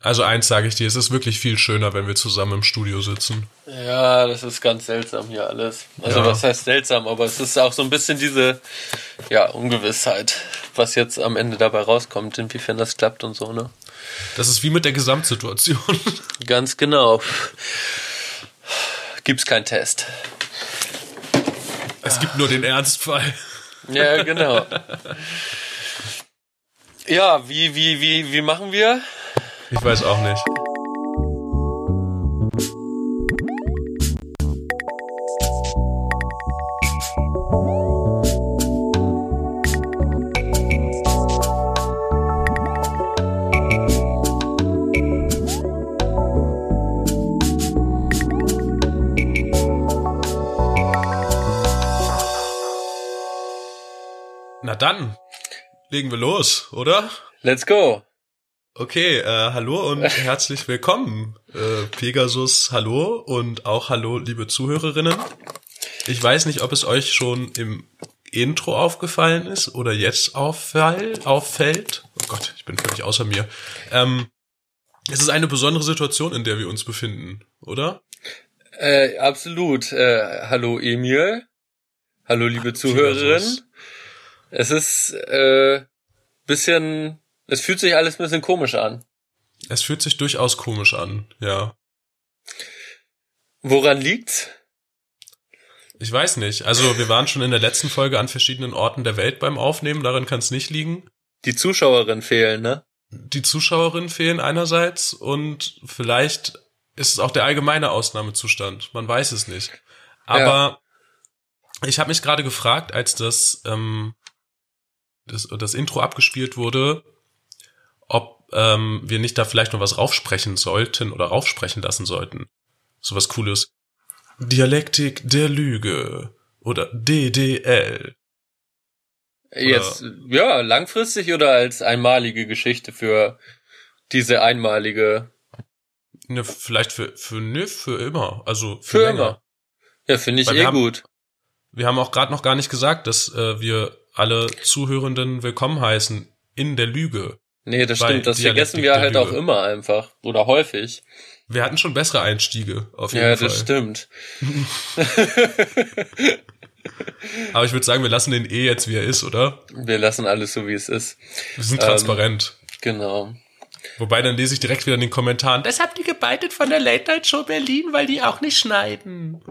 Also eins sage ich dir, es ist wirklich viel schöner, wenn wir zusammen im Studio sitzen. Ja, das ist ganz seltsam hier alles. Also Ja. was heißt seltsam, aber es ist auch so ein bisschen diese ja, Ungewissheit, was jetzt am Ende dabei rauskommt, inwiefern das klappt und so, ne? Das ist wie mit der Gesamtsituation. Ganz genau. Gibt's keinen Test. Es gibt nur den Ernstfall. Ja, genau. Ja, wie, wie, wie, wie machen wir? Ich weiß auch nicht. Na dann, legen wir los, oder? Let's go. Okay, äh, hallo und herzlich willkommen. Äh, Pegasus, hallo und auch hallo, liebe Zuhörerinnen. Ich weiß nicht, ob es euch schon im Intro aufgefallen ist oder jetzt auffall, auffällt. Oh Gott, ich bin völlig außer mir. Ähm, es ist eine besondere Situation, in der wir uns befinden, oder? Äh, absolut. Äh, hallo Emil. Hallo liebe Zuhörerin. Pegasus. Es ist äh, bisschen, es fühlt sich alles ein bisschen komisch an. Es fühlt sich durchaus komisch an, ja. Woran liegt's? Ich weiß nicht. Also wir waren schon in der letzten Folge an verschiedenen Orten der Welt beim Aufnehmen, daran kann es nicht liegen. Die Zuschauerin fehlen, ne? die Zuschauerinnen fehlen einerseits und vielleicht ist es auch der allgemeine Ausnahmezustand. Man weiß es nicht. Aber ich habe mich gerade gefragt, als das, ähm, das, das Intro abgespielt wurde, ob ähm, wir nicht da vielleicht noch was raufsprechen sollten oder raufsprechen lassen sollten. Sowas Cooles. Dialektik der Lüge oder DDL. Jetzt, ja, langfristig oder als einmalige Geschichte für diese einmalige, Ne, vielleicht für, für, ne, für immer. Also für länger. immer. Ja, finde ich Weil wir eh haben- gut. Wir haben auch gerade noch gar nicht gesagt, dass äh, wir alle Zuhörenden willkommen heißen in der Lüge. Nee, das stimmt, das vergessen wir halt auch immer einfach. Oder häufig. Wir hatten schon bessere Einstiege, auf jeden Ja, Fall. das stimmt. Aber ich würde sagen, wir lassen den eh jetzt, wie er ist, oder? Wir lassen alles so, wie es ist. Wir sind Ähm, transparent. Genau. Wobei, dann lese ich direkt wieder in den Kommentaren, das habt ihr gebeitet von der Late Night Show Berlin, weil die auch nicht schneiden.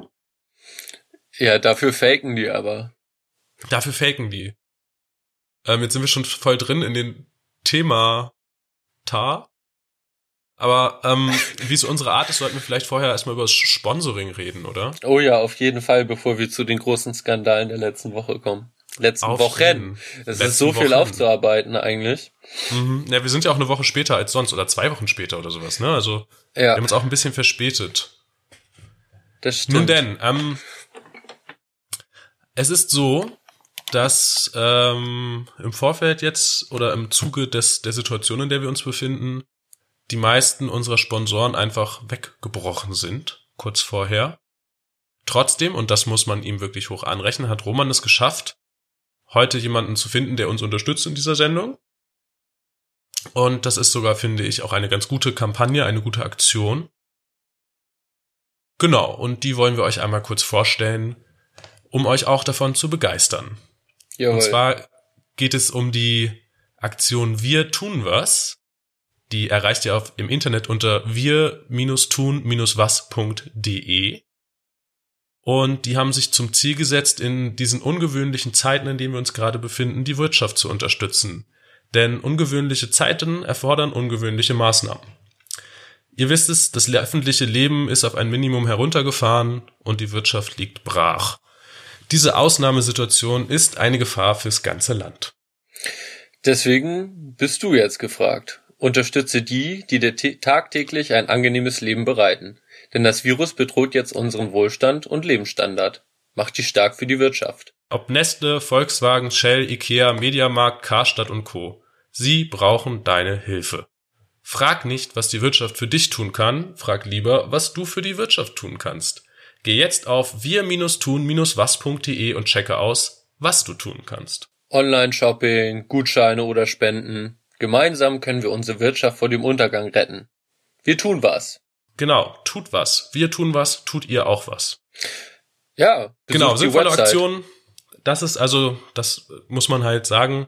Ja, dafür faken die aber. Dafür faken die. Ähm, jetzt sind wir schon voll drin in den Thema Tar. Aber ähm, wie es unsere Art ist, sollten wir vielleicht vorher erstmal über das Sponsoring reden, oder? Oh ja, auf jeden Fall, bevor wir zu den großen Skandalen der letzten Woche kommen. Letzten Auf Wochen. Es Letzten ist so viel Wochen. aufzuarbeiten eigentlich. Mhm. Ja, wir sind ja auch eine Woche später als sonst oder zwei Wochen später oder sowas, ne? Also wir Ja, haben uns auch ein bisschen verspätet. das stimmt. Nun denn, ähm, es ist so, dass ähm, im Vorfeld jetzt oder im Zuge des der Situation, in der wir uns befinden, die meisten unserer Sponsoren einfach weggebrochen sind, kurz vorher. Trotzdem, und das muss man ihm wirklich hoch anrechnen, hat Roman es geschafft, heute jemanden zu finden, der uns unterstützt in dieser Sendung. Und das ist sogar, finde ich, auch eine ganz gute Kampagne, eine gute Aktion. Genau, und die wollen wir euch einmal kurz vorstellen, um euch auch davon zu begeistern. Jawohl. Und zwar geht es um die Aktion Wir tun was. Die erreicht ihr auf, im Internet unter wir-tun-was.de. Und die haben sich zum Ziel gesetzt, in diesen ungewöhnlichen Zeiten, in denen wir uns gerade befinden, die Wirtschaft zu unterstützen. Denn ungewöhnliche Zeiten erfordern ungewöhnliche Maßnahmen. Ihr wisst es, das öffentliche Leben ist auf ein Minimum heruntergefahren und die Wirtschaft liegt brach. Diese Ausnahmesituation ist eine Gefahr fürs ganze Land. Deswegen bist du jetzt gefragt. Unterstütze die, die dir tä- tagtäglich ein angenehmes Leben bereiten. Denn das Virus bedroht jetzt unseren Wohlstand und Lebensstandard. Macht die stark für die Wirtschaft. Ob Nestle, Volkswagen, Shell, Ikea, Mediamarkt, Karstadt und Co. Sie brauchen deine Hilfe. Frag nicht, was die Wirtschaft für dich tun kann, frag lieber, was du für die Wirtschaft tun kannst. Geh jetzt auf wir-tun-was.de und checke aus, was du tun kannst. Online-Shopping, Gutscheine oder Spenden. Gemeinsam können wir unsere Wirtschaft vor dem Untergang retten. Wir tun was. Genau, tut was. Wir tun was, tut ihr auch was. Ja, Genau, sinnvolle Website. Aktion. Das ist also, das muss man halt sagen.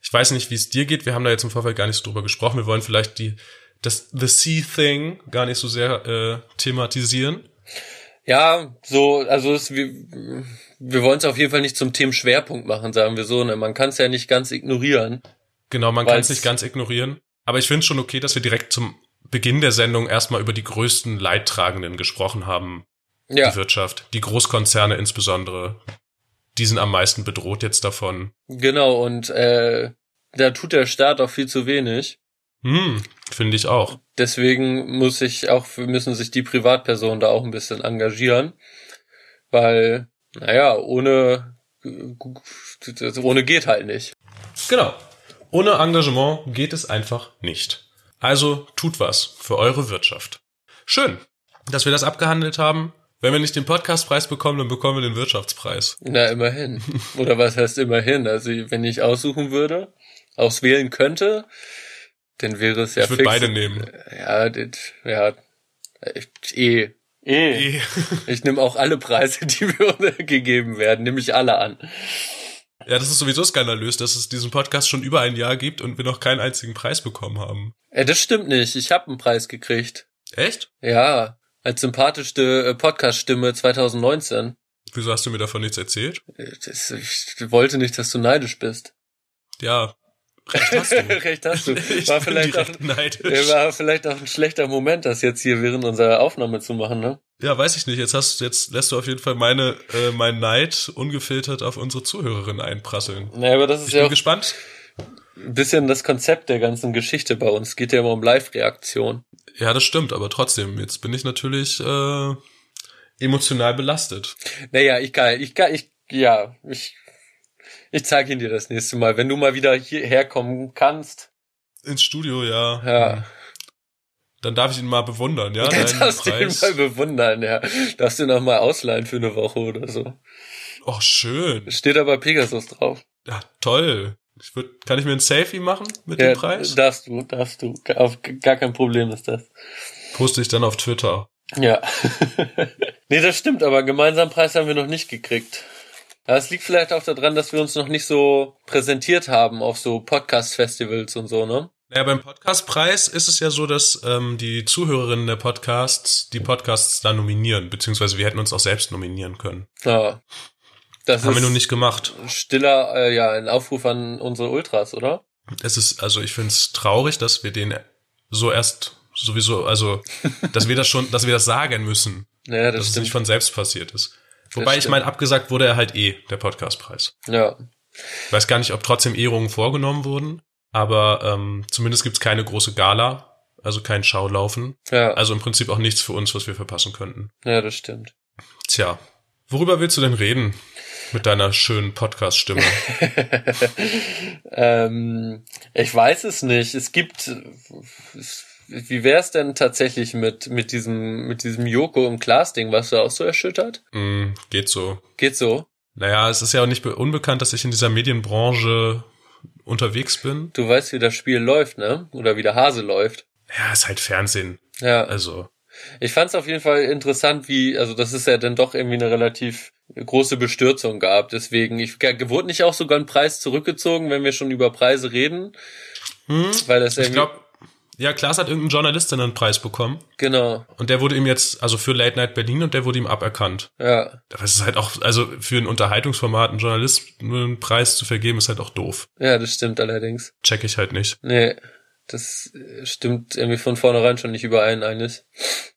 Ich weiß nicht, wie es dir geht. Wir haben da jetzt im Vorfeld gar nicht so drüber gesprochen. Wir wollen vielleicht die, das The Sea Thing gar nicht so sehr äh, thematisieren. Ja, so, also es, wir, wir wollen es auf jeden Fall nicht zum Themenschwerpunkt machen, sagen wir so. Ne? Man kann es ja nicht ganz ignorieren. Genau, man kann es nicht ganz ignorieren. Aber ich finde schon okay, dass wir direkt zum Beginn der Sendung erstmal über die größten Leidtragenden gesprochen haben. Ja, Die Wirtschaft, die Großkonzerne insbesondere. Die sind am meisten bedroht jetzt davon. genau. Und äh, da tut der Staat auch viel zu wenig. Hm, finde ich auch. Deswegen muss ich auch, müssen sich die Privatpersonen da auch ein bisschen engagieren, weil, naja, ohne, ohne geht halt nicht. Genau. Ohne Engagement geht es einfach nicht. Also tut was für eure Wirtschaft. Schön, dass wir das abgehandelt haben. Wenn wir nicht den Podcastpreis bekommen, dann bekommen wir den Wirtschaftspreis. Na, immerhin. Oder was heißt immerhin? Also, wenn ich aussuchen würde, auswählen könnte, dann wäre es ja ich würde fix- beide nehmen. Ja, das, ja, eh. Eh. Eh. Ich nehme auch alle Preise, die mir gegeben werden, nehme ich alle an. Ja, das ist sowieso skandalös, dass es diesen Podcast schon über ein Jahr gibt und wir noch keinen einzigen Preis bekommen haben. Äh, das stimmt nicht. Ich habe einen Preis gekriegt. Echt? Ja, als sympathischste äh, Podcast-Stimme 2019. Wieso hast du mir davon nichts erzählt? Äh, Das, ich wollte nicht, dass du neidisch bist. Ja, recht hast du. Recht hast du. Ich War vielleicht auch, war vielleicht auch ein schlechter Moment, das jetzt hier während unserer Aufnahme zu machen, ne? Ja, weiß ich nicht. Jetzt hast jetzt lässt du auf jeden Fall meine äh, mein Neid ungefiltert auf unsere Zuhörerin einprasseln. Naja, aber das ist Ich ja bin gespannt. ein bisschen das Konzept der ganzen Geschichte bei uns. Geht ja immer um Live-Reaktion. Ja, das stimmt, aber trotzdem, jetzt bin ich natürlich äh, emotional belastet. Naja, ich kann, ich kann, ich, ja, ich, ich zeige ihn dir das nächste Mal. Wenn du mal wieder hierher kommen kannst, Ins Studio, ja. ja, Dann darf ich ihn mal bewundern, ja? dann darfst du ihn mal bewundern, ja. Darfst du noch mal ausleihen für eine Woche oder so. Oh, schön. Steht aber Pegasus drauf. Ja, toll. Ich würd, kann ich mir ein Selfie machen mit Ja, dem Preis? darfst du, darfst du. Auf gar kein Problem ist das. Poste ich dann auf Twitter. Ja. nee, das stimmt, aber gemeinsamen Preis haben wir noch nicht gekriegt. Ja, es liegt vielleicht auch daran, dass wir uns noch nicht so präsentiert haben auf so Podcast-Festivals und so, ne? Naja, beim Podcastpreis ist es ja so, dass ähm, die Zuhörerinnen der Podcasts die Podcasts da nominieren, beziehungsweise wir hätten uns auch selbst nominieren können. Ja. Das Haben wir nun nicht gemacht. stiller, äh, ja, ein Aufruf an unsere Ultras, oder? Es ist, also ich finde es traurig, dass wir den so erst sowieso, also dass wir das schon, dass wir das sagen müssen, Naja, dass das es nicht stimmt. von selbst passiert ist. Wobei ich meine, abgesagt wurde er halt eh, der Podcastpreis. Ja. Ich weiß gar nicht, ob trotzdem Ehrungen vorgenommen wurden, aber ähm, zumindest gibt's keine große Gala, also kein Schaulaufen. Ja. Also im Prinzip auch nichts für uns, was wir verpassen könnten. ja, das stimmt. Tja, worüber willst du denn reden mit deiner schönen Podcast-Stimme? ähm, ich weiß es nicht. Es gibt, wie wär's denn tatsächlich mit, mit diesem, mit diesem Joko im Glas-Ding? Warst du auch so erschüttert? mm, geht so. Geht so? Naja, es ist ja auch nicht be- unbekannt, dass ich in dieser Medienbranche unterwegs bin. Du weißt, wie das Spiel läuft, ne? Oder wie der Hase läuft. Ja, ist halt Fernsehen. Ja. Also, Ich fand es auf jeden Fall interessant, wie, also das ist ja dann doch irgendwie eine relativ große Bestürzung gab. Deswegen, ich wurde nicht auch sogar ein Preis zurückgezogen, wenn wir schon über Preise reden, hm, weil das ich irgendwie, glaube, ja, Klaas hat irgendeinen Journalist einen Preis bekommen. genau, Und der wurde ihm jetzt, also für Late Night Berlin, und der wurde ihm aberkannt. ja, Das ist halt auch, also für ein Unterhaltungsformat einen Journalist nur einen Preis zu vergeben, ist halt auch doof. ja, das stimmt allerdings. Check ich halt nicht. Nee, das äh, stimmt irgendwie von vornherein schon nicht überein eigentlich.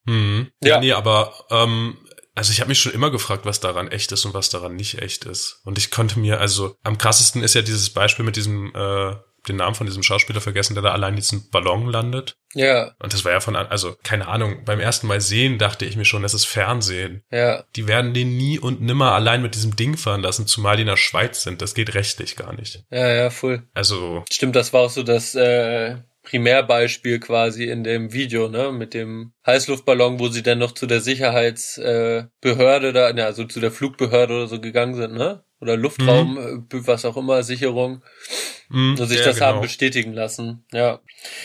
Mhm. Ja. Ja. nee, aber ähm, also ich habe mich schon immer gefragt, was daran echt ist und was daran nicht echt ist. Und ich konnte mir, also am krassesten ist ja dieses Beispiel mit diesem, äh, den Namen von diesem Schauspieler vergessen, der da allein in diesem Ballon landet. Ja, Und das war ja von, also keine Ahnung, beim ersten Mal sehen dachte ich mir schon, das ist Fernsehen. ja, Die werden den nie und nimmer allein mit diesem Ding fahren lassen, zumal die in der Schweiz sind. Das geht rechtlich gar nicht. ja, ja, voll. Also, Stimmt, das war auch so das, äh, Primärbeispiel quasi in dem Video, ne, mit dem Heißluftballon, wo sie dann noch zu der Sicherheitsbehörde äh, da, ne, also zu der Flugbehörde oder so gegangen sind, ne? Oder Luftraum, mhm. Äh, was auch immer, Sicherung. Mhm, und sich ja, das genau. haben bestätigen lassen. Ja.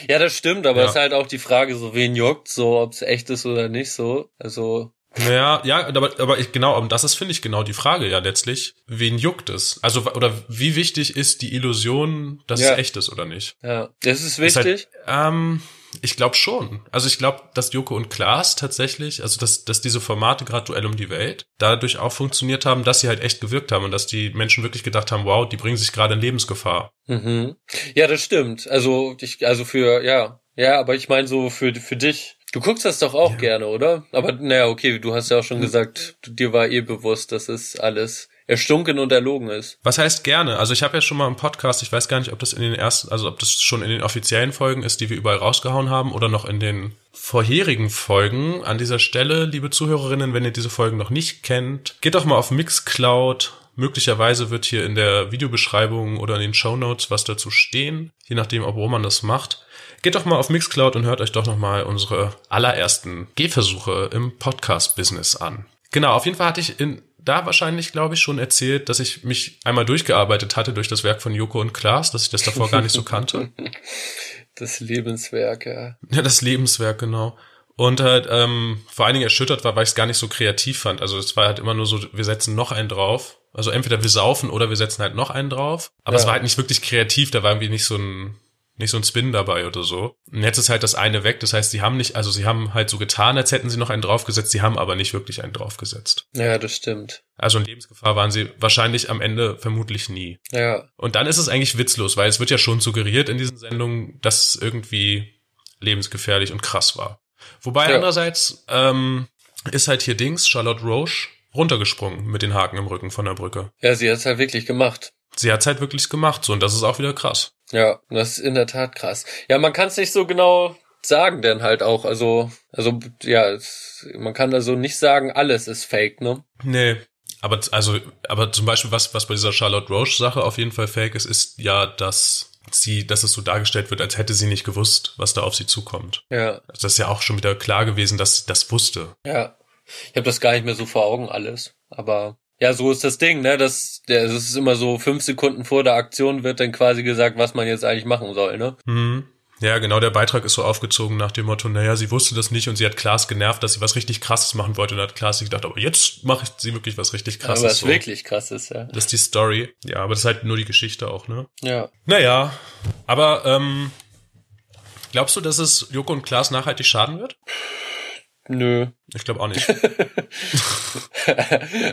Ja, das stimmt, aber ja. ist halt auch die Frage, so wen juckt, so ob es echt ist oder nicht so. Also ja, ja, aber, aber ich, genau, das ist, finde ich, genau die Frage ja letztlich. Wen juckt es? Also, oder wie wichtig ist die Illusion, dass ja. es echt ist oder nicht? Ja, das ist wichtig. Ist halt, ähm, ich glaube schon. Also ich glaube, dass Joko und Klaas tatsächlich, also dass, dass diese Formate gerade Duell um die Welt dadurch auch funktioniert haben, dass sie halt echt gewirkt haben und dass die Menschen wirklich gedacht haben, wow, die bringen sich gerade in Lebensgefahr. Mhm. Ja, das stimmt. Also ich, also für, ja, ja, aber ich meine so für, für dich, Du guckst das doch auch ja. gerne, oder? Aber naja, okay, du hast ja auch schon gesagt, dir war eh bewusst, dass es alles erstunken und erlogen ist. Was heißt gerne? Also ich habe ja schon mal im Podcast, ich weiß gar nicht, ob das in den ersten, also ob das schon in den offiziellen Folgen ist, die wir überall rausgehauen haben, oder noch in den vorherigen Folgen. An dieser Stelle, liebe Zuhörerinnen, wenn ihr diese Folgen noch nicht kennt, geht doch mal auf Mixcloud. Möglicherweise wird hier in der Videobeschreibung oder in den Show Notes was dazu stehen, je nachdem, ob Roman das macht. Geht doch mal auf Mixcloud und hört euch doch noch mal unsere allerersten Gehversuche im Podcast-Business an. Genau, auf jeden Fall hatte ich in, da wahrscheinlich, glaube ich, schon erzählt, dass ich mich einmal durchgearbeitet hatte durch das Werk von Joko und Klaas, dass ich das davor gar nicht so kannte. Das Lebenswerk, ja. Ja, das Lebenswerk, genau. Und halt ähm, vor allen Dingen erschüttert war, weil ich es gar nicht so kreativ fand. Also es war halt immer nur so, wir setzen noch einen drauf. Also entweder wir saufen oder wir setzen halt noch einen drauf. Aber ja. es war halt nicht wirklich kreativ, da war irgendwie nicht so ein nicht so ein Spin dabei oder so. Und jetzt ist halt das eine weg. Das heißt, sie haben nicht, also sie haben halt so getan, als hätten sie noch einen draufgesetzt. Sie haben aber nicht wirklich einen draufgesetzt. Ja, das stimmt. Also in Lebensgefahr waren sie wahrscheinlich am Ende vermutlich nie. Ja. Und dann ist es eigentlich witzlos, weil es wird ja schon suggeriert in diesen Sendungen, dass es irgendwie lebensgefährlich und krass war. Wobei ja. andererseits ähm, ist halt hier Dings, Charlotte Roche, runtergesprungen mit den Haken im Rücken von der Brücke. Ja, sie hat es halt wirklich gemacht. Sie hat es halt wirklich gemacht, so und das ist auch wieder krass. Ja, das ist in der Tat krass. Ja, man kann es nicht so genau sagen, denn halt auch, also, also, ja, es, man kann also nicht sagen, alles ist fake, ne? Nee. Aber, also, aber zum Beispiel, was, was bei dieser Charlotte Roche Sache auf jeden Fall fake ist, ist ja, dass sie, dass es so dargestellt wird, als hätte sie nicht gewusst, was da auf sie zukommt. Ja. Das ist ja auch schon wieder klar gewesen, dass sie das wusste. Ja. Ich habe das gar nicht mehr so vor Augen alles, aber ja, so ist das Ding, ne? Das, das ist immer so fünf Sekunden vor der Aktion wird dann quasi gesagt, was man jetzt eigentlich machen soll, ne? Mhm. Ja, genau, der Beitrag ist so aufgezogen nach dem Motto, naja, sie wusste das nicht und sie hat Klaas genervt, dass sie was richtig krasses machen wollte und hat Klaas sich gedacht, aber jetzt mache sie wirklich was richtig krasses. Aber was so. wirklich krasses, ja. Das ist die Story. Ja, aber das ist halt nur die Geschichte auch, ne? Ja. Naja, aber ähm, glaubst du, dass es Joko und Klaas nachhaltig schaden wird? Nö. Ich glaube auch nicht.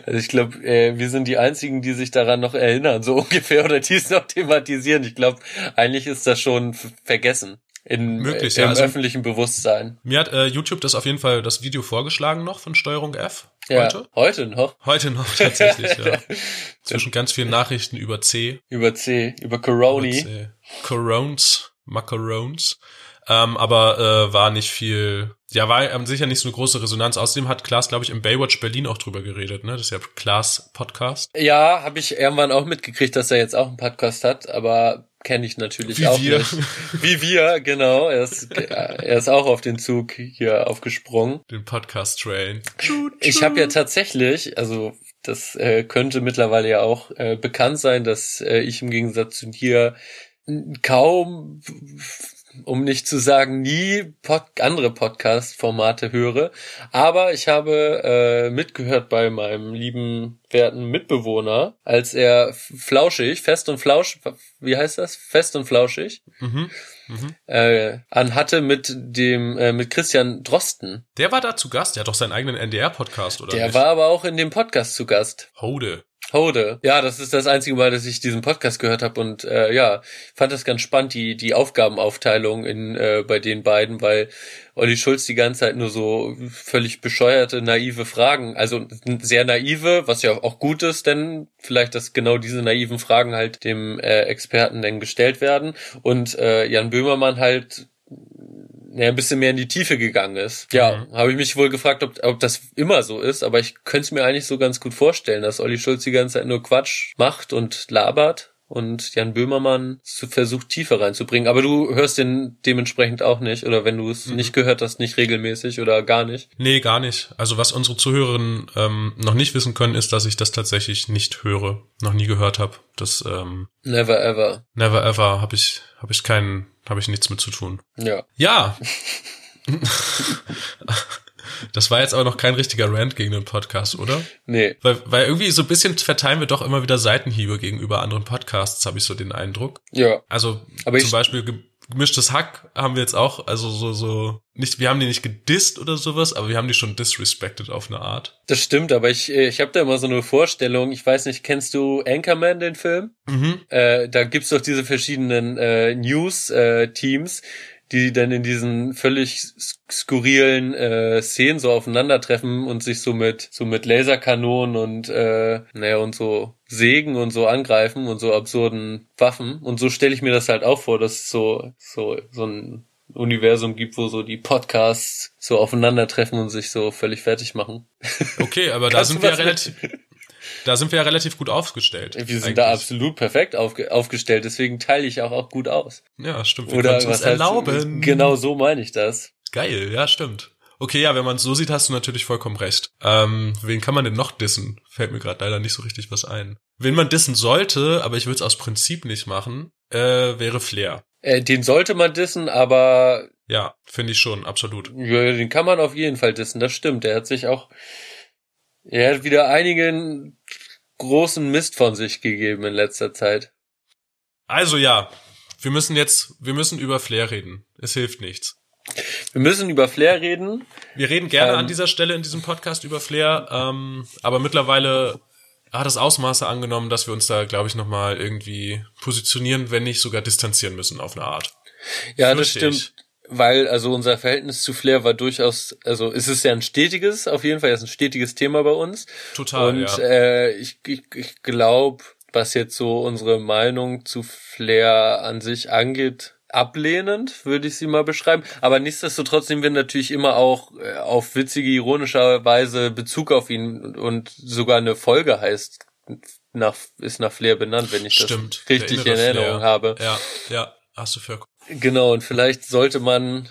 also ich glaube, äh, wir sind die einzigen, die sich daran noch erinnern, so ungefähr, oder die es noch thematisieren. Ich glaube, eigentlich ist das schon vergessen. In, Möglich, äh, im ja, also, öffentlichen Bewusstsein. Mir hat äh, YouTube das auf jeden Fall das Video vorgeschlagen noch von Steuerung F. Heute? Ja, heute noch. Heute noch, tatsächlich, ja. Zwischen ganz vielen Nachrichten über C. Über C, über Coroni. Über C. Corons, Macarons. Ähm, aber äh, war nicht viel, ja, war ähm, sicher nicht so eine große Resonanz. Außerdem hat Klaas, glaube ich, im Baywatch Berlin auch drüber geredet, ne? Das ist ja Klaas Podcast. Ja, habe ich irgendwann auch mitgekriegt, dass er jetzt auch einen Podcast hat, aber kenne ich natürlich Wie auch wir. nicht. Wie wir, genau. Er ist, er ist auch auf den Zug hier aufgesprungen. Den Podcast-Train. Ich habe ja tatsächlich, also das äh, könnte mittlerweile ja auch äh, bekannt sein, dass äh, ich im Gegensatz zu dir kaum um nicht zu sagen nie Pod andere Podcast-Formate höre. Aber ich habe äh, mitgehört bei meinem lieben werten Mitbewohner, als er flauschig, fest und flauschig, wie heißt das? Fest und flauschig. Mhm. Mhm. Äh, anhatte mit dem äh, mit Christian Drosten. Der war da zu Gast, der hat doch seinen eigenen NDR-Podcast, oder? Der nicht? war aber auch in dem Podcast zu Gast. Hode. Hode. Ja, das ist das einzige Mal, dass ich diesen Podcast gehört habe und äh, ja, fand das ganz spannend, die die Aufgabenaufteilung in äh, bei den beiden, weil Olli Schulz die ganze Zeit nur so völlig bescheuerte, naive Fragen, also sehr naive, was ja auch gut ist, denn vielleicht, dass genau diese naiven Fragen halt dem äh, Experten dann gestellt werden und äh, Jan Böhmermann halt ja, ein bisschen mehr in die Tiefe gegangen ist. Ja, mhm. habe ich mich wohl gefragt, ob, ob das immer so ist, aber ich könnte es mir eigentlich so ganz gut vorstellen, dass Olli Schulz die ganze Zeit nur Quatsch macht und labert und Jan Böhmermann versucht tiefer reinzubringen. Aber du hörst den dementsprechend auch nicht oder wenn du es mhm. nicht gehört hast, nicht regelmäßig oder gar nicht? Nee, gar nicht. Also was unsere Zuhörerinnen ähm, noch nicht wissen können, ist, dass ich das tatsächlich nicht höre, noch nie gehört habe. Das ähm, Never ever. Never ever habe ich habe ich keinen habe ich nichts mit zu tun. Ja. Ja. Das war jetzt aber noch kein richtiger Rant gegen den Podcast, oder? Nee. Weil, weil irgendwie so ein bisschen verteilen wir doch immer wieder Seitenhiebe gegenüber anderen Podcasts, habe ich so den Eindruck. Ja. Also aber zum Beispiel gemischtes Hack haben wir jetzt auch, also so, so, nicht, wir haben die nicht gedisst oder sowas, aber wir haben die schon disrespected auf eine Art. Das stimmt, aber ich, ich habe da immer so eine Vorstellung, ich weiß nicht, kennst du Anchorman, den Film? Mhm. Äh, da gibt's doch diese verschiedenen äh, News-Teams, äh, die dann in diesen völlig skurrilen äh, Szenen so aufeinandertreffen und sich so mit so mit Laserkanonen und äh, naja und so Sägen und so angreifen und so absurden Waffen und so stelle ich mir das halt auch vor, dass es so so so ein Universum gibt, wo so die Podcasts so aufeinandertreffen und sich so völlig fertig machen. Okay, aber da sind wir ja relativ, da sind wir ja relativ gut aufgestellt. Wir sind eigentlich. da absolut perfekt aufge aufgestellt, deswegen teile ich auch, auch gut aus. Ja, stimmt. Wir Oder was erlauben. Genau so meine ich das. Geil, ja, stimmt. Okay, ja, wenn man es so sieht, hast du natürlich vollkommen recht. Ähm, wen kann man denn noch dissen? Fällt mir gerade leider nicht so richtig was ein. Wen man dissen sollte, aber ich würde es aus Prinzip nicht machen, äh, wäre Flair. Äh, den sollte man dissen, aber ja, finde ich schon, absolut. Ja, den kann man auf jeden Fall dissen, das stimmt. Der hat sich auch er hat wieder einigen großen Mist von sich gegeben in letzter Zeit. Also ja, wir müssen jetzt, wir müssen über Flair reden. Es hilft nichts. Wir müssen über Flair reden. Wir reden gerne ähm, an dieser Stelle in diesem Podcast über Flair, ähm, aber mittlerweile hat es Ausmaße angenommen, dass wir uns da, glaube ich, nochmal irgendwie positionieren, wenn nicht sogar distanzieren müssen auf eine Art. Ja, Fürchte das stimmt. Ich weil also unser Verhältnis zu Flair war durchaus, also es ist ja ein stetiges, auf jeden Fall ist ein stetiges Thema bei uns. Total. Und ja. äh, ich, ich, ich glaube, was jetzt so unsere Meinung zu Flair an sich angeht, ablehnend, würde ich sie mal beschreiben. Aber nichtsdestotrotz nehmen wir natürlich immer auch äh, auf witzige, ironische Weise Bezug auf ihn und sogar eine Folge heißt nach, ist nach Flair benannt, wenn ich Stimmt, das richtig in Erinnerung Flair. habe. Ja, ja, hast du für Genau, und vielleicht sollte man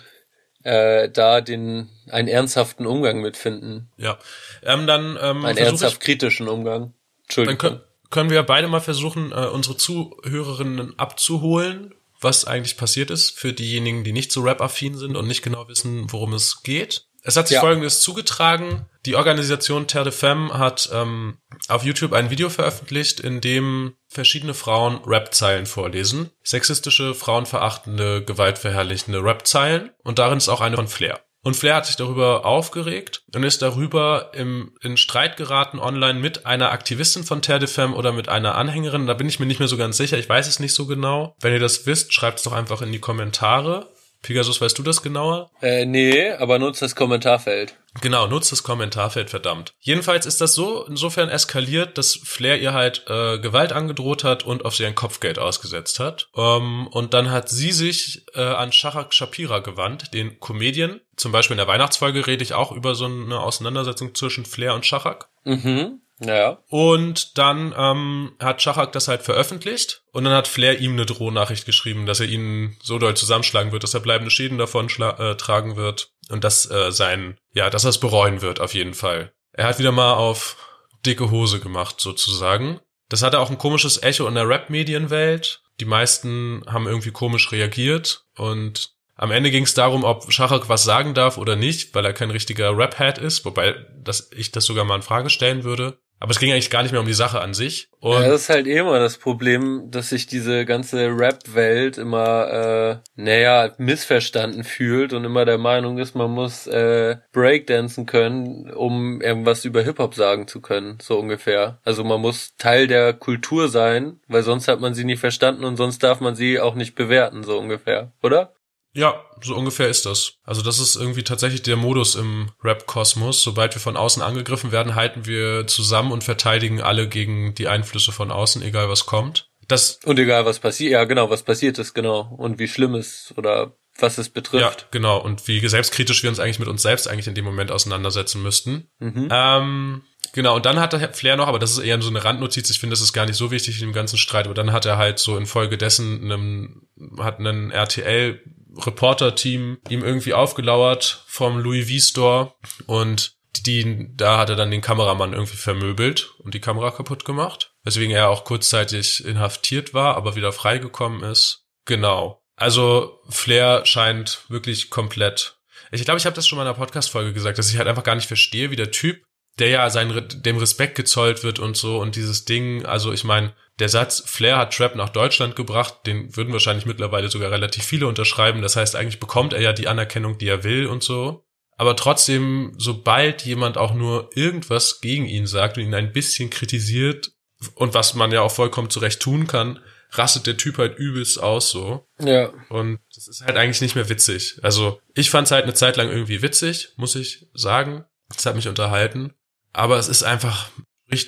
äh, da den einen ernsthaften Umgang mitfinden. Ja, ähm, dann ähm, einen ernsthaft ich, kritischen Umgang. Entschuldigung. Dann können, können wir beide mal versuchen, äh, unsere Zuhörerinnen abzuholen, was eigentlich passiert ist für diejenigen, die nicht so rap-affin sind und nicht genau wissen, worum es geht. Es hat sich ja. Folgendes zugetragen. Die Organisation Terre de Femme hat ähm, auf YouTube ein Video veröffentlicht, in dem verschiedene Frauen Rap-Zeilen vorlesen. Sexistische, frauenverachtende, gewaltverherrlichende Rap-Zeilen. Und darin ist auch eine von Flair. Und Flair hat sich darüber aufgeregt und ist darüber im, in Streit geraten online mit einer Aktivistin von Terre de Femme oder mit einer Anhängerin. Da bin ich mir nicht mehr so ganz sicher. Ich weiß es nicht so genau. Wenn ihr das wisst, schreibt es doch einfach in die Kommentare. Pegasus, weißt du das genauer? Äh, nee, aber nutzt das Kommentarfeld. Genau, nutzt das Kommentarfeld, verdammt. Jedenfalls ist das so insofern eskaliert, dass Flair ihr halt äh, Gewalt angedroht hat und auf sie ein Kopfgeld ausgesetzt hat. Ähm, und dann hat sie sich äh, an Shahak Shapira gewandt, den Comedian. Zum Beispiel in der Weihnachtsfolge rede ich auch über so eine Auseinandersetzung zwischen Flair und Shahak. Mhm. Ja. Und dann ähm, hat Schachak das halt veröffentlicht und dann hat Flair ihm eine Drohnachricht geschrieben, dass er ihn so doll zusammenschlagen wird, dass er bleibende Schäden davon äh, tragen wird und dass äh, sein, ja, dass er es bereuen wird auf jeden Fall. Er hat wieder mal auf dicke Hose gemacht sozusagen. Das hatte auch ein komisches Echo in der Rap-Medienwelt. Die meisten haben irgendwie komisch reagiert und am Ende ging es darum, ob Schachak was sagen darf oder nicht, weil er kein richtiger Rap-Head ist, wobei dass ich das sogar mal in Frage stellen würde. Aber es ging eigentlich gar nicht mehr um die Sache an sich. Und ja, das ist halt eh immer das Problem, dass sich diese ganze Rap-Welt immer, äh, naja, missverstanden fühlt und immer der Meinung ist, man muss äh, Breakdancen können, um irgendwas über Hip-Hop sagen zu können, so ungefähr. Also man muss Teil der Kultur sein, weil sonst hat man sie nie verstanden und sonst darf man sie auch nicht bewerten, so ungefähr, oder? Ja, so ungefähr ist das. Also das ist irgendwie tatsächlich der Modus im Rap-Kosmos. Sobald wir von außen angegriffen werden, halten wir zusammen und verteidigen alle gegen die Einflüsse von außen, egal was kommt. Das und egal was passiert, ja genau, was passiert ist, genau. Und wie schlimm es oder was es betrifft. Ja, genau. Und wie selbstkritisch wir uns eigentlich mit uns selbst eigentlich in dem Moment auseinandersetzen müssten. Mhm. Ähm, Genau, und dann hat der Flair noch, aber das ist eher so eine Randnotiz, ich finde, das ist gar nicht so wichtig in dem ganzen Streit, aber dann hat er halt so infolgedessen einem, hat einen RTL Reporter-Team ihm irgendwie aufgelauert vom Louis V Store und die, da hat er dann den Kameramann irgendwie vermöbelt und die Kamera kaputt gemacht, weswegen er auch kurzzeitig inhaftiert war, aber wieder freigekommen ist. Genau. Also Flair scheint wirklich komplett. Ich glaube, ich habe das schon mal in einer Podcast-Folge gesagt, dass ich halt einfach gar nicht verstehe, wie der Typ der ja sein, dem Respekt gezollt wird und so und dieses Ding, also ich meine, der Satz, Flair hat Trap nach Deutschland gebracht, den würden wahrscheinlich mittlerweile sogar relativ viele unterschreiben. Das heißt, eigentlich bekommt er ja die Anerkennung, die er will und so. Aber trotzdem, sobald jemand auch nur irgendwas gegen ihn sagt und ihn ein bisschen kritisiert, und was man ja auch vollkommen zurecht tun kann, rastet der Typ halt übelst aus so. Ja. Und das ist halt eigentlich nicht mehr witzig. Also ich fand es halt eine Zeit lang irgendwie witzig, muss ich sagen. Das hat mich unterhalten. Aber es ist einfach, die,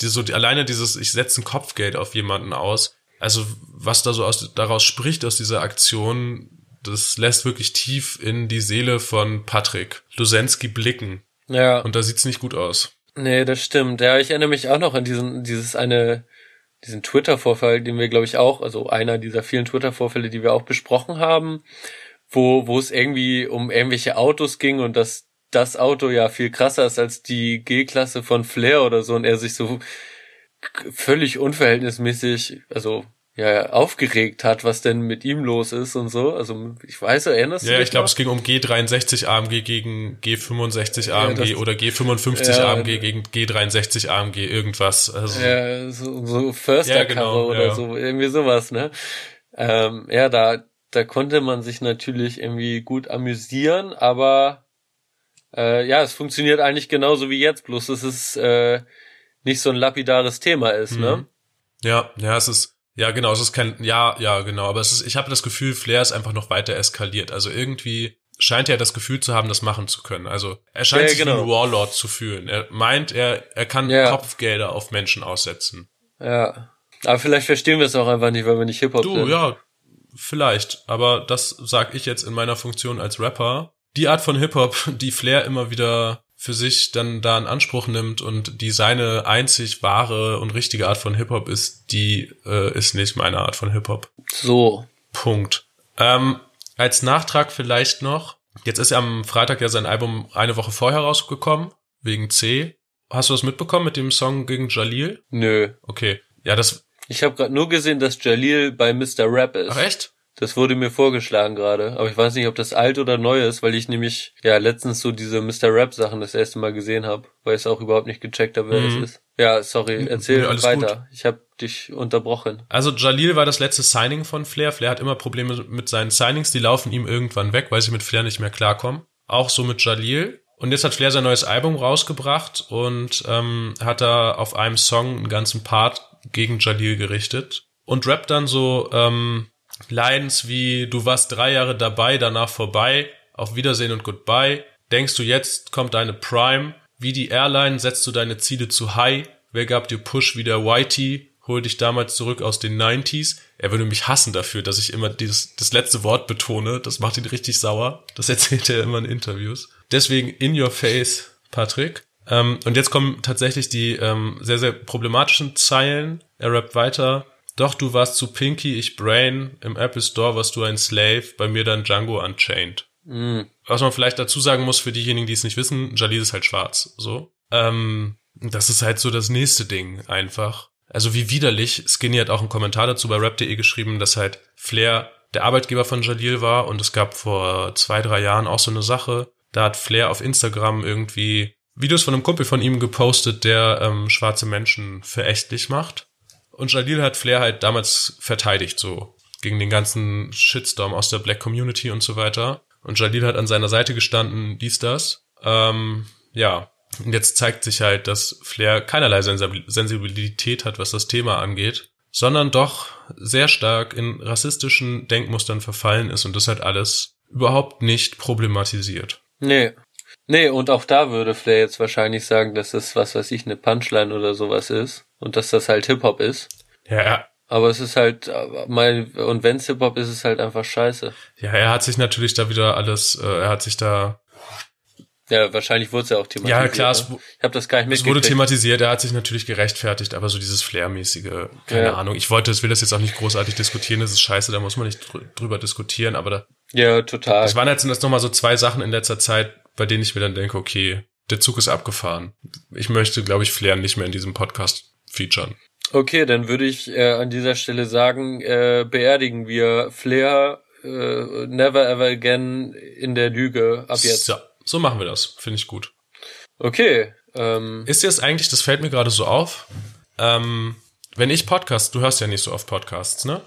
so die, alleine dieses, ich setze ein Kopfgeld auf jemanden aus. Also was da so aus, daraus spricht aus dieser Aktion, das lässt wirklich tief in die Seele von Patrick Lusensky blicken. Ja. Und da sieht's nicht gut aus. Nee, das stimmt. Ja, ich erinnere mich auch noch an diesen, dieses eine, diesen Twitter-Vorfall, den wir, glaube ich, auch, also einer dieser vielen Twitter-Vorfälle, die wir auch besprochen haben, wo, wo es irgendwie um irgendwelche Autos ging und dass das Auto ja viel krasser ist als die G-Klasse von Flair oder so und er sich so völlig unverhältnismäßig, also ja, aufgeregt hat, was denn mit ihm los ist und so. Also ich weiß, erinnerst ja, du dich? Ja, ich glaube, es ging um G63 AMG gegen G65 AMG ja, oder G55 ja, AMG gegen G63 AMG, irgendwas. Also, ja, so, so Försterkarre ja, genau, oder so, irgendwie sowas, ne? Ähm, ja, da, da konnte man sich natürlich irgendwie gut amüsieren, aber äh, ja, es funktioniert eigentlich genauso wie jetzt, bloß dass es äh, nicht so ein lapidares Thema ist, ne? mhm. ne? Ja, ja, es ist, ja genau, es ist kein, ja, ja, genau, aber es ist, ich habe das Gefühl, Flair ist einfach noch weiter eskaliert. Also irgendwie scheint er das Gefühl zu haben, das machen zu können. Also er scheint ja, sich genau. wie ein Warlord zu fühlen. Er meint, er, er kann ja. Kopfgelder auf Menschen aussetzen. Ja. Aber vielleicht verstehen wir es auch einfach nicht, weil wir nicht Hip-Hop sind. Du, ja, vielleicht. Aber das sag ich jetzt in meiner Funktion als Rapper die Art von Hip-Hop, die Flair immer wieder für sich dann da in Anspruch nimmt und die seine einzig wahre und richtige Art von Hip-Hop ist, die äh, ist nicht meine Art von Hip-Hop. So. Punkt. Ähm, als Nachtrag vielleicht noch, jetzt ist ja am Freitag ja sein Album eine Woche vorher rausgekommen, wegen C. Hast du das mitbekommen mit dem Song gegen Jalil? Nö. Okay. Ja, das. Ich habe gerade nur gesehen, dass Jalil bei Mr. Rap ist. Ach echt? Das wurde mir vorgeschlagen gerade, aber ich weiß nicht, ob das alt oder neu ist, weil ich nämlich ja letztens so diese Mr. Rap Sachen das erste Mal gesehen habe, weil ich es auch überhaupt nicht gecheckt habe, wer mhm. das ist. Ja, sorry, erzähl ja, weiter. Gut. Ich habe dich unterbrochen. Also Jalil war das letzte Signing von Flair. Flair hat immer Probleme mit seinen Signings, die laufen ihm irgendwann weg, weil sie mit Flair nicht mehr klarkommen. Auch so mit Jalil. Und jetzt hat Flair sein neues Album rausgebracht und ähm, hat da auf einem Song einen ganzen Part gegen Jalil gerichtet und rappt dann so ähm, Lines wie du warst drei Jahre dabei, danach vorbei, auf Wiedersehen und Goodbye. Denkst du jetzt kommt deine Prime? Wie die Airline setzt du deine Ziele zu high? Wer gab dir Push wie der Whitey? Hol dich damals zurück aus den 90s. Er würde mich hassen dafür, dass ich immer dieses, das letzte Wort betone. Das macht ihn richtig sauer. Das erzählt er immer in Interviews. Deswegen in your face, Patrick. Ähm, und jetzt kommen tatsächlich die ähm, sehr, sehr problematischen Zeilen. Er rappt weiter. Doch du warst zu Pinky, ich Brain, im Apple Store warst du ein Slave, bei mir dann Django Unchained. Mm. Was man vielleicht dazu sagen muss für diejenigen, die es nicht wissen, Jalil ist halt schwarz, so. Ähm, das ist halt so das nächste Ding einfach. Also wie widerlich, Skinny hat auch einen Kommentar dazu bei rap.de geschrieben, dass halt Flair der Arbeitgeber von Jalil war und es gab vor zwei, drei Jahren auch so eine Sache, da hat Flair auf Instagram irgendwie Videos von einem Kumpel von ihm gepostet, der ähm, schwarze Menschen verächtlich macht. Und Jalil hat Flair halt damals verteidigt, so gegen den ganzen Shitstorm aus der Black Community und so weiter. Und Jalil hat an seiner Seite gestanden, dies, das. Ähm, ja, und jetzt zeigt sich halt, dass Flair keinerlei Sensibilität hat, was das Thema angeht, sondern doch sehr stark in rassistischen Denkmustern verfallen ist und das halt alles überhaupt nicht problematisiert. Nee. Nee, und auch da würde Flair jetzt wahrscheinlich sagen, dass das, was weiß ich, eine Punchline oder sowas ist und dass das halt Hip-Hop ist. Ja, ja. Aber es ist halt, mein, und wenn's Hip-Hop ist, ist es halt einfach scheiße. Ja, er hat sich natürlich da wieder alles, äh, er hat sich da Ja, wahrscheinlich wurde es ja auch thematisiert. Ja, klar, ne? ich habe das gar nicht Es wurde thematisiert, er hat sich natürlich gerechtfertigt, aber so dieses Flair-mäßige, keine ja. Ahnung. Ich wollte, ich will das jetzt auch nicht großartig diskutieren, das ist scheiße, da muss man nicht drüber diskutieren, aber da. Ja, total. Es waren jetzt nochmal so zwei Sachen in letzter Zeit, bei denen ich mir dann denke, okay, der Zug ist abgefahren. Ich möchte, glaube ich, Flair nicht mehr in diesem Podcast featuren. Okay, dann würde ich äh, an dieser Stelle sagen, äh, beerdigen wir Flair äh, never ever again in der Lüge ab jetzt. So, so machen wir das. Finde ich gut. Okay. Ähm, ist jetzt eigentlich, das fällt mir gerade so auf, ähm, wenn ich Podcasts, du hörst ja nicht so oft Podcasts, ne?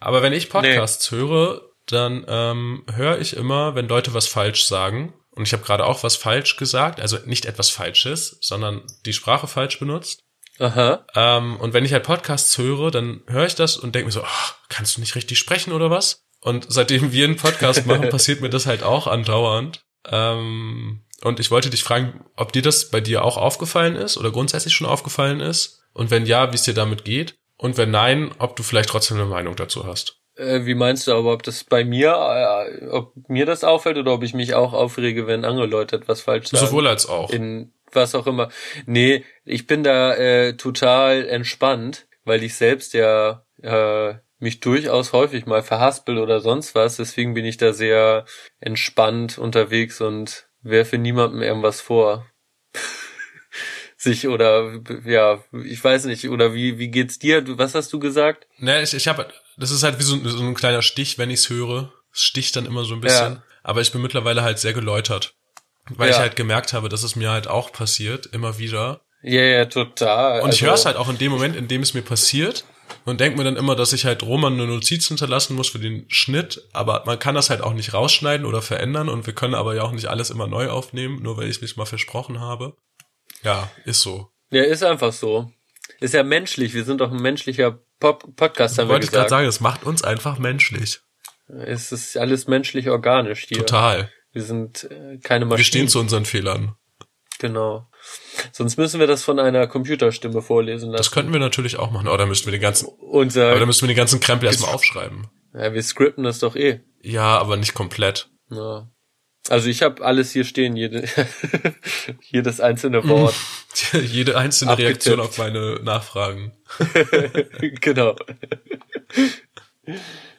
Aber wenn ich Podcasts nee. höre, dann ähm, höre ich immer, wenn Leute was falsch sagen, und ich habe gerade auch was falsch gesagt, also nicht etwas Falsches, sondern die Sprache falsch benutzt. Aha. Ähm, und wenn ich halt Podcasts höre, dann höre ich das und denke mir so, oh, kannst du nicht richtig sprechen oder was? Und seitdem wir einen Podcast machen, passiert mir das halt auch andauernd. Ähm, und ich wollte dich fragen, ob dir das bei dir auch aufgefallen ist oder grundsätzlich schon aufgefallen ist. Und wenn ja, wie es dir damit geht. Und wenn nein, ob du vielleicht trotzdem eine Meinung dazu hast. Äh, wie meinst du aber, ob das bei mir, äh, ob mir das auffällt oder ob ich mich auch aufrege, wenn andere Leute etwas falsch sagen? Sowohl als auch. In was auch immer. Nee, ich bin da äh, total entspannt, weil ich selbst ja äh, mich durchaus häufig mal verhaspel oder sonst was. Deswegen bin ich da sehr entspannt unterwegs und werfe niemandem irgendwas vor. sich oder ja, ich weiß nicht, oder wie wie geht's dir? Was hast du gesagt? Ne, ich, ich habe das ist halt wie so, so ein kleiner Stich, wenn ich's höre. Es sticht dann immer so ein bisschen, ja. aber ich bin mittlerweile halt sehr geläutert, weil ja. ich halt gemerkt habe, dass es mir halt auch passiert immer wieder. Ja, ja, total. Und also, ich höre es halt auch in dem Moment, in dem es mir passiert und denke mir dann immer, dass ich halt Roman eine Notiz hinterlassen muss für den Schnitt, aber man kann das halt auch nicht rausschneiden oder verändern und wir können aber ja auch nicht alles immer neu aufnehmen, nur weil ich mich mal versprochen habe. Ja, ist so. Ja, ist einfach so. Ist ja menschlich, wir sind doch ein menschlicher Pop Podcast, haben Wollte ich gerade sagen, es macht uns einfach menschlich. Es ist alles menschlich organisch hier. Total. Wir sind äh, keine Maschinen. Wir stehen zu unseren Fehlern. Genau. Sonst müssen wir das von einer Computerstimme vorlesen lassen. Das könnten wir natürlich auch machen. Oder müssten wir den ganzen, Unser aber dann müssen wir den ganzen Krempel erstmal aufschreiben. Ja, wir scripten das doch eh. Ja, aber nicht komplett. Ja. Also ich habe alles hier stehen, jede, jedes einzelne Wort. jede einzelne abgetippt. Reaktion auf meine Nachfragen. genau.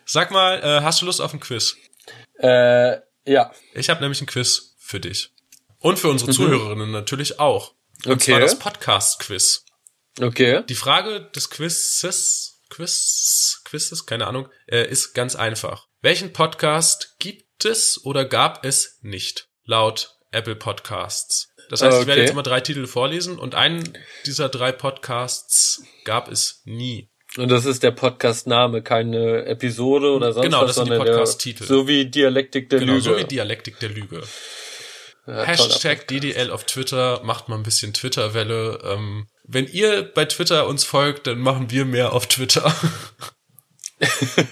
Sag mal, äh, hast du Lust auf ein Quiz? Äh, ja. Ich habe nämlich ein Quiz für dich. Und für unsere mhm. Zuhörerinnen natürlich auch. Und okay. zwar das Podcast-Quiz. Okay. Die Frage des Quizzes, Quiz, Quizzes, keine Ahnung, äh, ist ganz einfach. Welchen Podcast gibt es oder gab es nicht? Laut Apple Podcasts. Das heißt, okay. ich werde jetzt mal drei Titel vorlesen und einen dieser drei Podcasts gab es nie. Und das ist der Podcast-Name, keine Episode oder sonst genau, was, das sind die Podcast-Titel. So wie Dialektik der genau, Lüge. so wie Dialektik der Lüge. Ja, Hashtag DDL auf Twitter, macht mal ein bisschen Twitter-Welle. Ähm, wenn ihr bei Twitter uns folgt, dann machen wir mehr auf Twitter.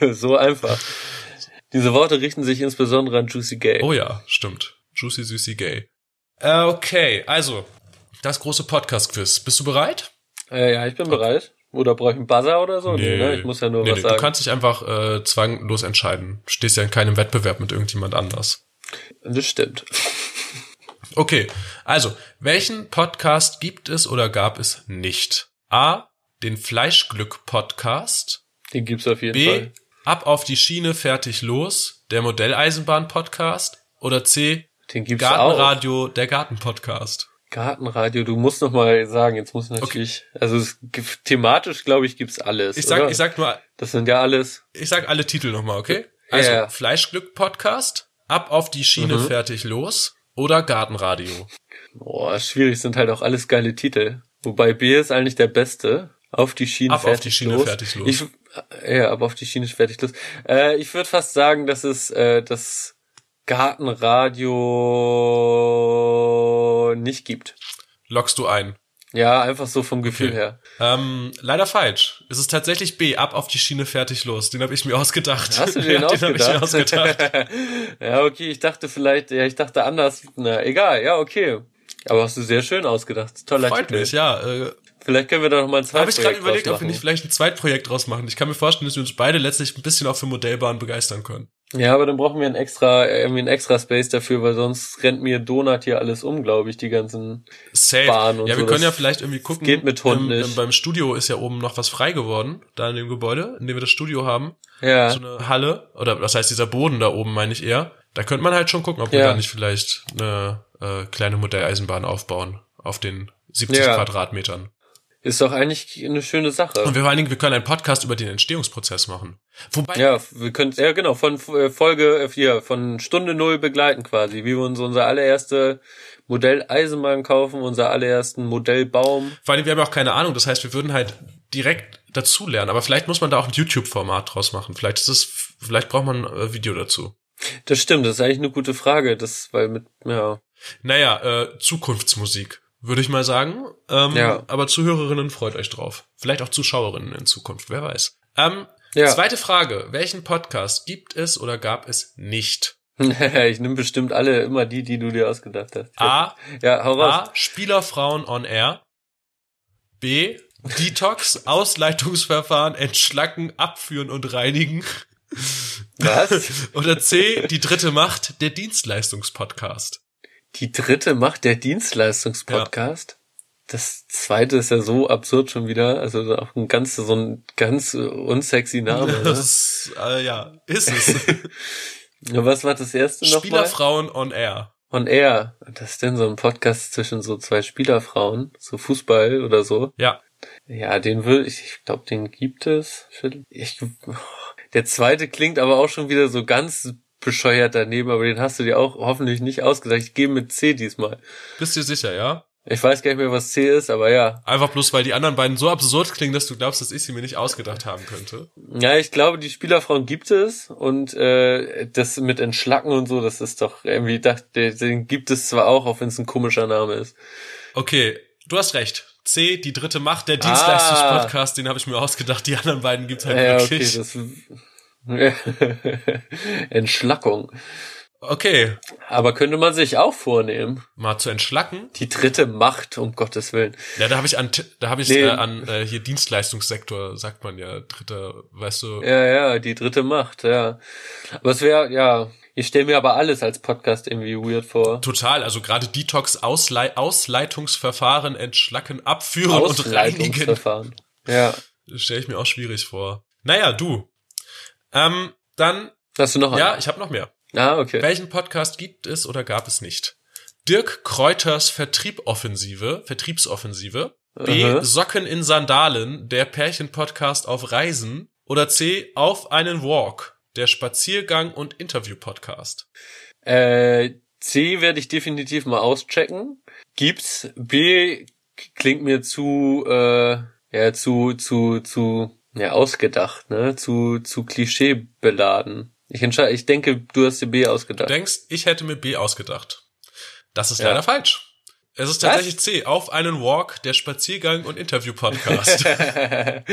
so einfach. Diese Worte richten sich insbesondere an Juicy Gay. Oh ja, stimmt. Juicy Juicy Gay. Äh, okay, also, das große Podcast-Quiz. Bist du bereit? Äh, ja, ich bin okay. bereit. Oder brauche ich einen Buzzer oder so? Nee, nee ne? Ich muss ja nur nee, was nee. sagen. Du kannst dich einfach äh, zwanglos entscheiden. Du stehst ja in keinem Wettbewerb mit irgendjemand anders. Das stimmt. Okay, also, welchen Podcast gibt es oder gab es nicht? A, den Fleischglück-Podcast. Den gibt's auf jeden B, Fall. Ab auf die Schiene, fertig los, der Modelleisenbahn-Podcast. Oder C, den gibt's Gartenradio, auch. der Garten-Podcast. Gartenradio, du musst noch mal sagen, jetzt muss natürlich, okay. also es, thematisch glaube ich gibt's alles. Ich sag, oder? ich sag nur, das sind ja alles. Ich sag alle Titel noch mal, okay? Also ja. Fleischglück Podcast, ab auf die Schiene, mhm. fertig los, oder Gartenradio? Boah, schwierig, sind halt auch alles geile Titel. Wobei B ist eigentlich der beste. Auf die Schiene, ab fertig, auf die Schiene los. fertig los. Ich, ja, ab auf die Schiene fertig los. Äh, ich würde fast sagen, dass es äh, das Gartenradio nicht gibt. Lockst du ein? Ja, einfach so vom Gefühl okay. her. Ähm, leider falsch. Es ist tatsächlich B, ab auf die Schiene fertig los. Den habe ich mir ausgedacht. Hast du den ja, ausgedacht? Den hab ich mir ausgedacht. ja, okay, ich dachte vielleicht, ja, ich dachte anders. Na, egal, ja, okay. Aber hast du sehr schön ausgedacht. Toller Freut Titel. mich, ja. Äh, vielleicht können wir da noch mal ein zweites Habe ich gerade überlegt, ob wir nicht vielleicht ein Zweitprojekt draus machen. Ich kann mir vorstellen, dass wir uns beide letztlich ein bisschen auch für Modellbahn begeistern können. Ja, aber dann brauchen wir ein extra, irgendwie ein extra Space dafür, weil sonst rennt mir Donut hier alles um, glaube ich, die ganzen Safe. Bahnen und ja, wir so. können ja Das vielleicht irgendwie gucken. geht mit Hund im, nicht. Im, beim Studio ist ja oben noch was frei geworden, da in dem Gebäude, in dem wir das Studio haben. Ja, So eine Halle, oder was heißt dieser Boden da oben, meine ich eher. Da könnte man halt schon gucken, ob wir Ja. da nicht vielleicht eine äh, kleine Modelleisenbahn aufbauen auf den 70 Ja. Quadratmetern. Ist doch eigentlich eine schöne Sache. Und wir vor allen Dingen, wir können einen Podcast über den Entstehungsprozess machen. Wobei, Ja, wir können ja genau von äh, Folge äh, hier von Stunde null begleiten quasi, wie wir uns unser allererste Modell Eisenbahn kaufen, unser allerersten Modellbaum. vor allem, wir haben ja auch keine Ahnung. Das heißt, wir würden halt direkt dazulernen. Aber vielleicht muss man da auch ein YouTube-Format draus machen. Vielleicht ist es, vielleicht braucht man ein äh, Video dazu. Das stimmt, das ist eigentlich eine gute Frage, das weil mit ja Naja, äh, Zukunftsmusik, würde ich mal sagen. Ähm, Ja. Aber Zuhörerinnen freut euch drauf. Vielleicht auch Zuschauerinnen in Zukunft, wer weiß. Ähm, Ja. Zweite Frage. Welchen Podcast gibt es oder gab es nicht? ich nehme bestimmt alle immer die, die du dir ausgedacht hast. A. Ja, hau raus. A. Spielerfrauen on Air. B. Detox, Ausleitungsverfahren, Entschlacken, Abführen und Reinigen. Was? Oder C. Die dritte Macht, der Dienstleistungspodcast. Die dritte Macht der Dienstleistungspodcast. Das zweite ist ja so absurd schon wieder, also auch ein ganz so ein ganz unsexy Name. Ne? Das ist, äh, ja, ist es. Ja, Was war das erste nochmal? Spielerfrauen on Air. On Air. Das ist denn so ein Podcast zwischen so zwei Spielerfrauen, so Fußball oder so. Ja. Ja, den will ich, ich glaube, den gibt es. Ich, der zweite klingt aber auch schon wieder so ganz bescheuert daneben, aber den hast du dir auch hoffentlich nicht ausgedacht. Ich gehe mit C diesmal. Bist du sicher, ja? Ich weiß gar nicht mehr, was C ist, aber ja. Einfach bloß, weil die anderen beiden so absurd klingen, dass du glaubst, dass ich sie mir nicht ausgedacht haben könnte. Ja, ich glaube, die Spielerfrauen gibt es und äh, das mit Entschlacken und so, das ist doch irgendwie, dachte, den gibt es zwar auch, auch wenn es ein komischer Name ist. Okay, du hast recht. C, die dritte Macht, der Ah. Dienstleistungspodcast, den habe ich mir ausgedacht. Die anderen beiden gibt's halt Ja, okay, wirklich. das Entschlackung. Okay, Aber könnte man sich auch vornehmen. mal zu entschlacken. Die dritte Macht, um Gottes Willen. Ja, da habe ich an, da habe ich Nee. äh, an äh, hier Dienstleistungssektor, sagt man ja, dritter, weißt du. Ja, ja, die dritte Macht, ja. Aber es wäre, ja, ich stelle mir aber alles als Podcast irgendwie weird vor. Total, also gerade Detox, Auslei Ausleitungsverfahren, Entschlacken, Abführen und Reinigen, Ausleitungsverfahren. Ja. stelle ich mir auch schwierig vor. Naja, du. Ähm, dann, Hast du noch ja, einen? ich habe noch mehr. Ah, okay. Welchen Podcast gibt es oder gab es nicht? Dirk Kräuters Vertrieboffensive, Vertriebsoffensive. B. Aha. Socken in Sandalen, der Pärchen-Podcast auf Reisen. Oder C. Auf einen Walk, der Spaziergang- und Interview-Podcast. Äh, C werde ich definitiv mal auschecken. Gibt's. B klingt mir zu, äh, ja, zu, zu, zu, ja, ausgedacht, ne? Zu, zu Klischee beladen. Ich entscheide, ich denke, du hast dir B Du ausgedacht. denkst, ich hätte mir B ausgedacht. Das ist Ja. leider falsch. Es ist tatsächlich C. Auf einen Walk, der Spaziergang- und Interview-Podcast.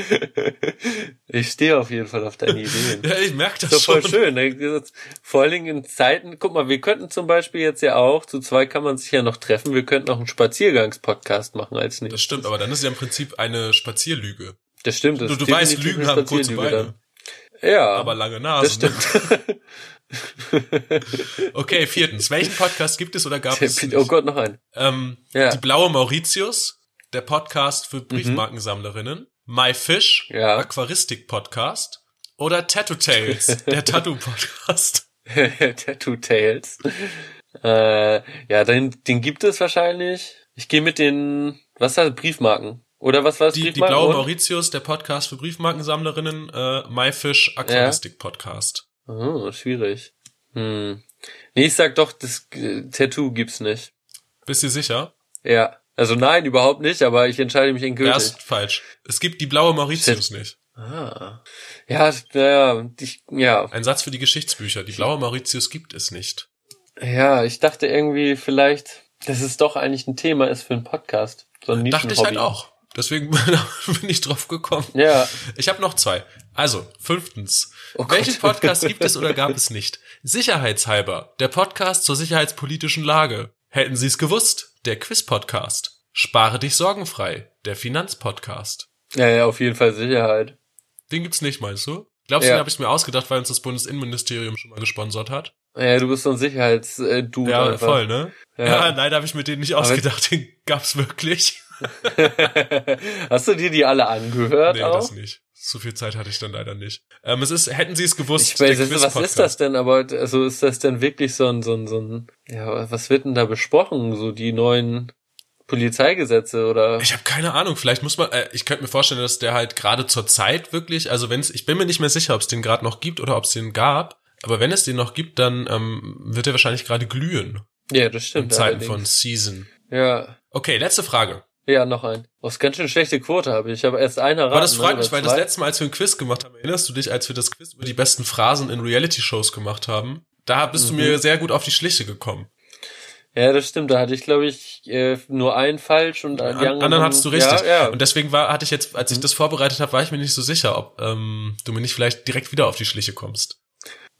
ich stehe auf jeden Fall auf deine Ideen. ja, ich merke das Das ist doch voll schon. schön. ne? Vor allen Dingen in Zeiten, guck mal, wir könnten zum Beispiel jetzt ja auch, zu zwei kann man sich ja noch treffen, wir könnten auch einen Spaziergangspodcast machen als nicht. Das stimmt, aber dann ist ja im Prinzip eine Spazierlüge. Das stimmt. Das Du, du ist weißt, Lügen haben kurze Beine, dann. Ja, aber lange das Nasen. stimmt. Okay, viertens. Welchen Podcast gibt es oder gab es oh Gott, noch ein. Ähm, Ja. Die blaue Mauritius, der Podcast für Briefmarkensammlerinnen. My Fish, Ja. Aquaristik-Podcast. Oder Tattoo Tales, der Tattoo-Podcast. Tattoo Tales. Äh, ja, den, den gibt es wahrscheinlich. Ich gehe mit den, was war das, Briefmarken? Oder was war das, Die, die blaue? Mauritius, der Podcast für Briefmarkensammlerinnen. Äh, My Fish, Aquaristik-Podcast. Oh, schwierig. Hm. Nee, ich sag doch, das äh, Tattoo gibt's nicht. Bist du sicher? Ja. Also nein, überhaupt nicht, aber ich entscheide mich endgültig. Erst falsch. Es gibt die blaue Mauritius nicht. Ah. Ja, ja, ich, ja. Ein Satz für die Geschichtsbücher. Die blaue Mauritius gibt es nicht. Ja, ich dachte irgendwie vielleicht, dass es doch eigentlich ein Thema ist für einen Podcast. So ein Dachte ich halt auch. Deswegen bin ich drauf gekommen. Ja. Ich habe noch zwei. Also, fünftens. Oh Gott. Welchen Podcast gibt es oder gab es nicht? Sicherheitshalber, der Podcast zur sicherheitspolitischen Lage. Hätten Sie es gewusst? Der Quiz-Podcast. Spare dich sorgenfrei, der Finanzpodcast. Ja, ja, auf jeden Fall Sicherheit. Den gibt's nicht, meinst du? Glaubst du, Ja. den habe ich mir ausgedacht, weil uns das Bundesinnenministerium schon mal gesponsert hat? Ja, du bist so ein Sicherheits-Dude. Ja, einfach. voll, ne? Ja, Ja. leider habe ich mir den nicht ausgedacht, den gab's wirklich. Hast du dir die alle angehört nee, auch? das nicht. So viel Zeit hatte ich dann leider nicht. Ähm, es ist, hätten Sie es gewusst, Ich weiß, was ist das denn? Aber also ist das denn wirklich so ein, so ein, so ein, ja, was wird denn da besprochen? So die neuen Polizeigesetze oder? Ich habe keine Ahnung, vielleicht muss man, äh, ich könnte mir vorstellen, dass der halt gerade zur Zeit wirklich, also wenn es, ich bin mir nicht mehr sicher, ob es den gerade noch gibt oder ob es den gab, aber wenn es den noch gibt, dann ähm, wird er wahrscheinlich gerade glühen Ja, das in stimmt. Zeiten von allerdings. Season. Ja, Okay, letzte Frage. Ja, noch ein. Oh, ist ganz schön schlechte Quote habe ich. Ich habe erst eine Aber das freut ne, mich, weil das zwei. letzte Mal, als wir ein Quiz gemacht haben, erinnerst du dich, als wir das Quiz über die besten Phrasen in Reality-Shows gemacht haben? Da bist Mhm. du mir sehr gut auf die Schliche gekommen. Ja, das stimmt. Da hatte ich, glaube ich, äh, nur einen falsch und die An, anderen, anderen hattest du richtig. Ja, ja. Und deswegen war, hatte ich jetzt, als ich das vorbereitet habe, war ich mir nicht so sicher, ob ähm, du mir nicht vielleicht direkt wieder auf die Schliche kommst.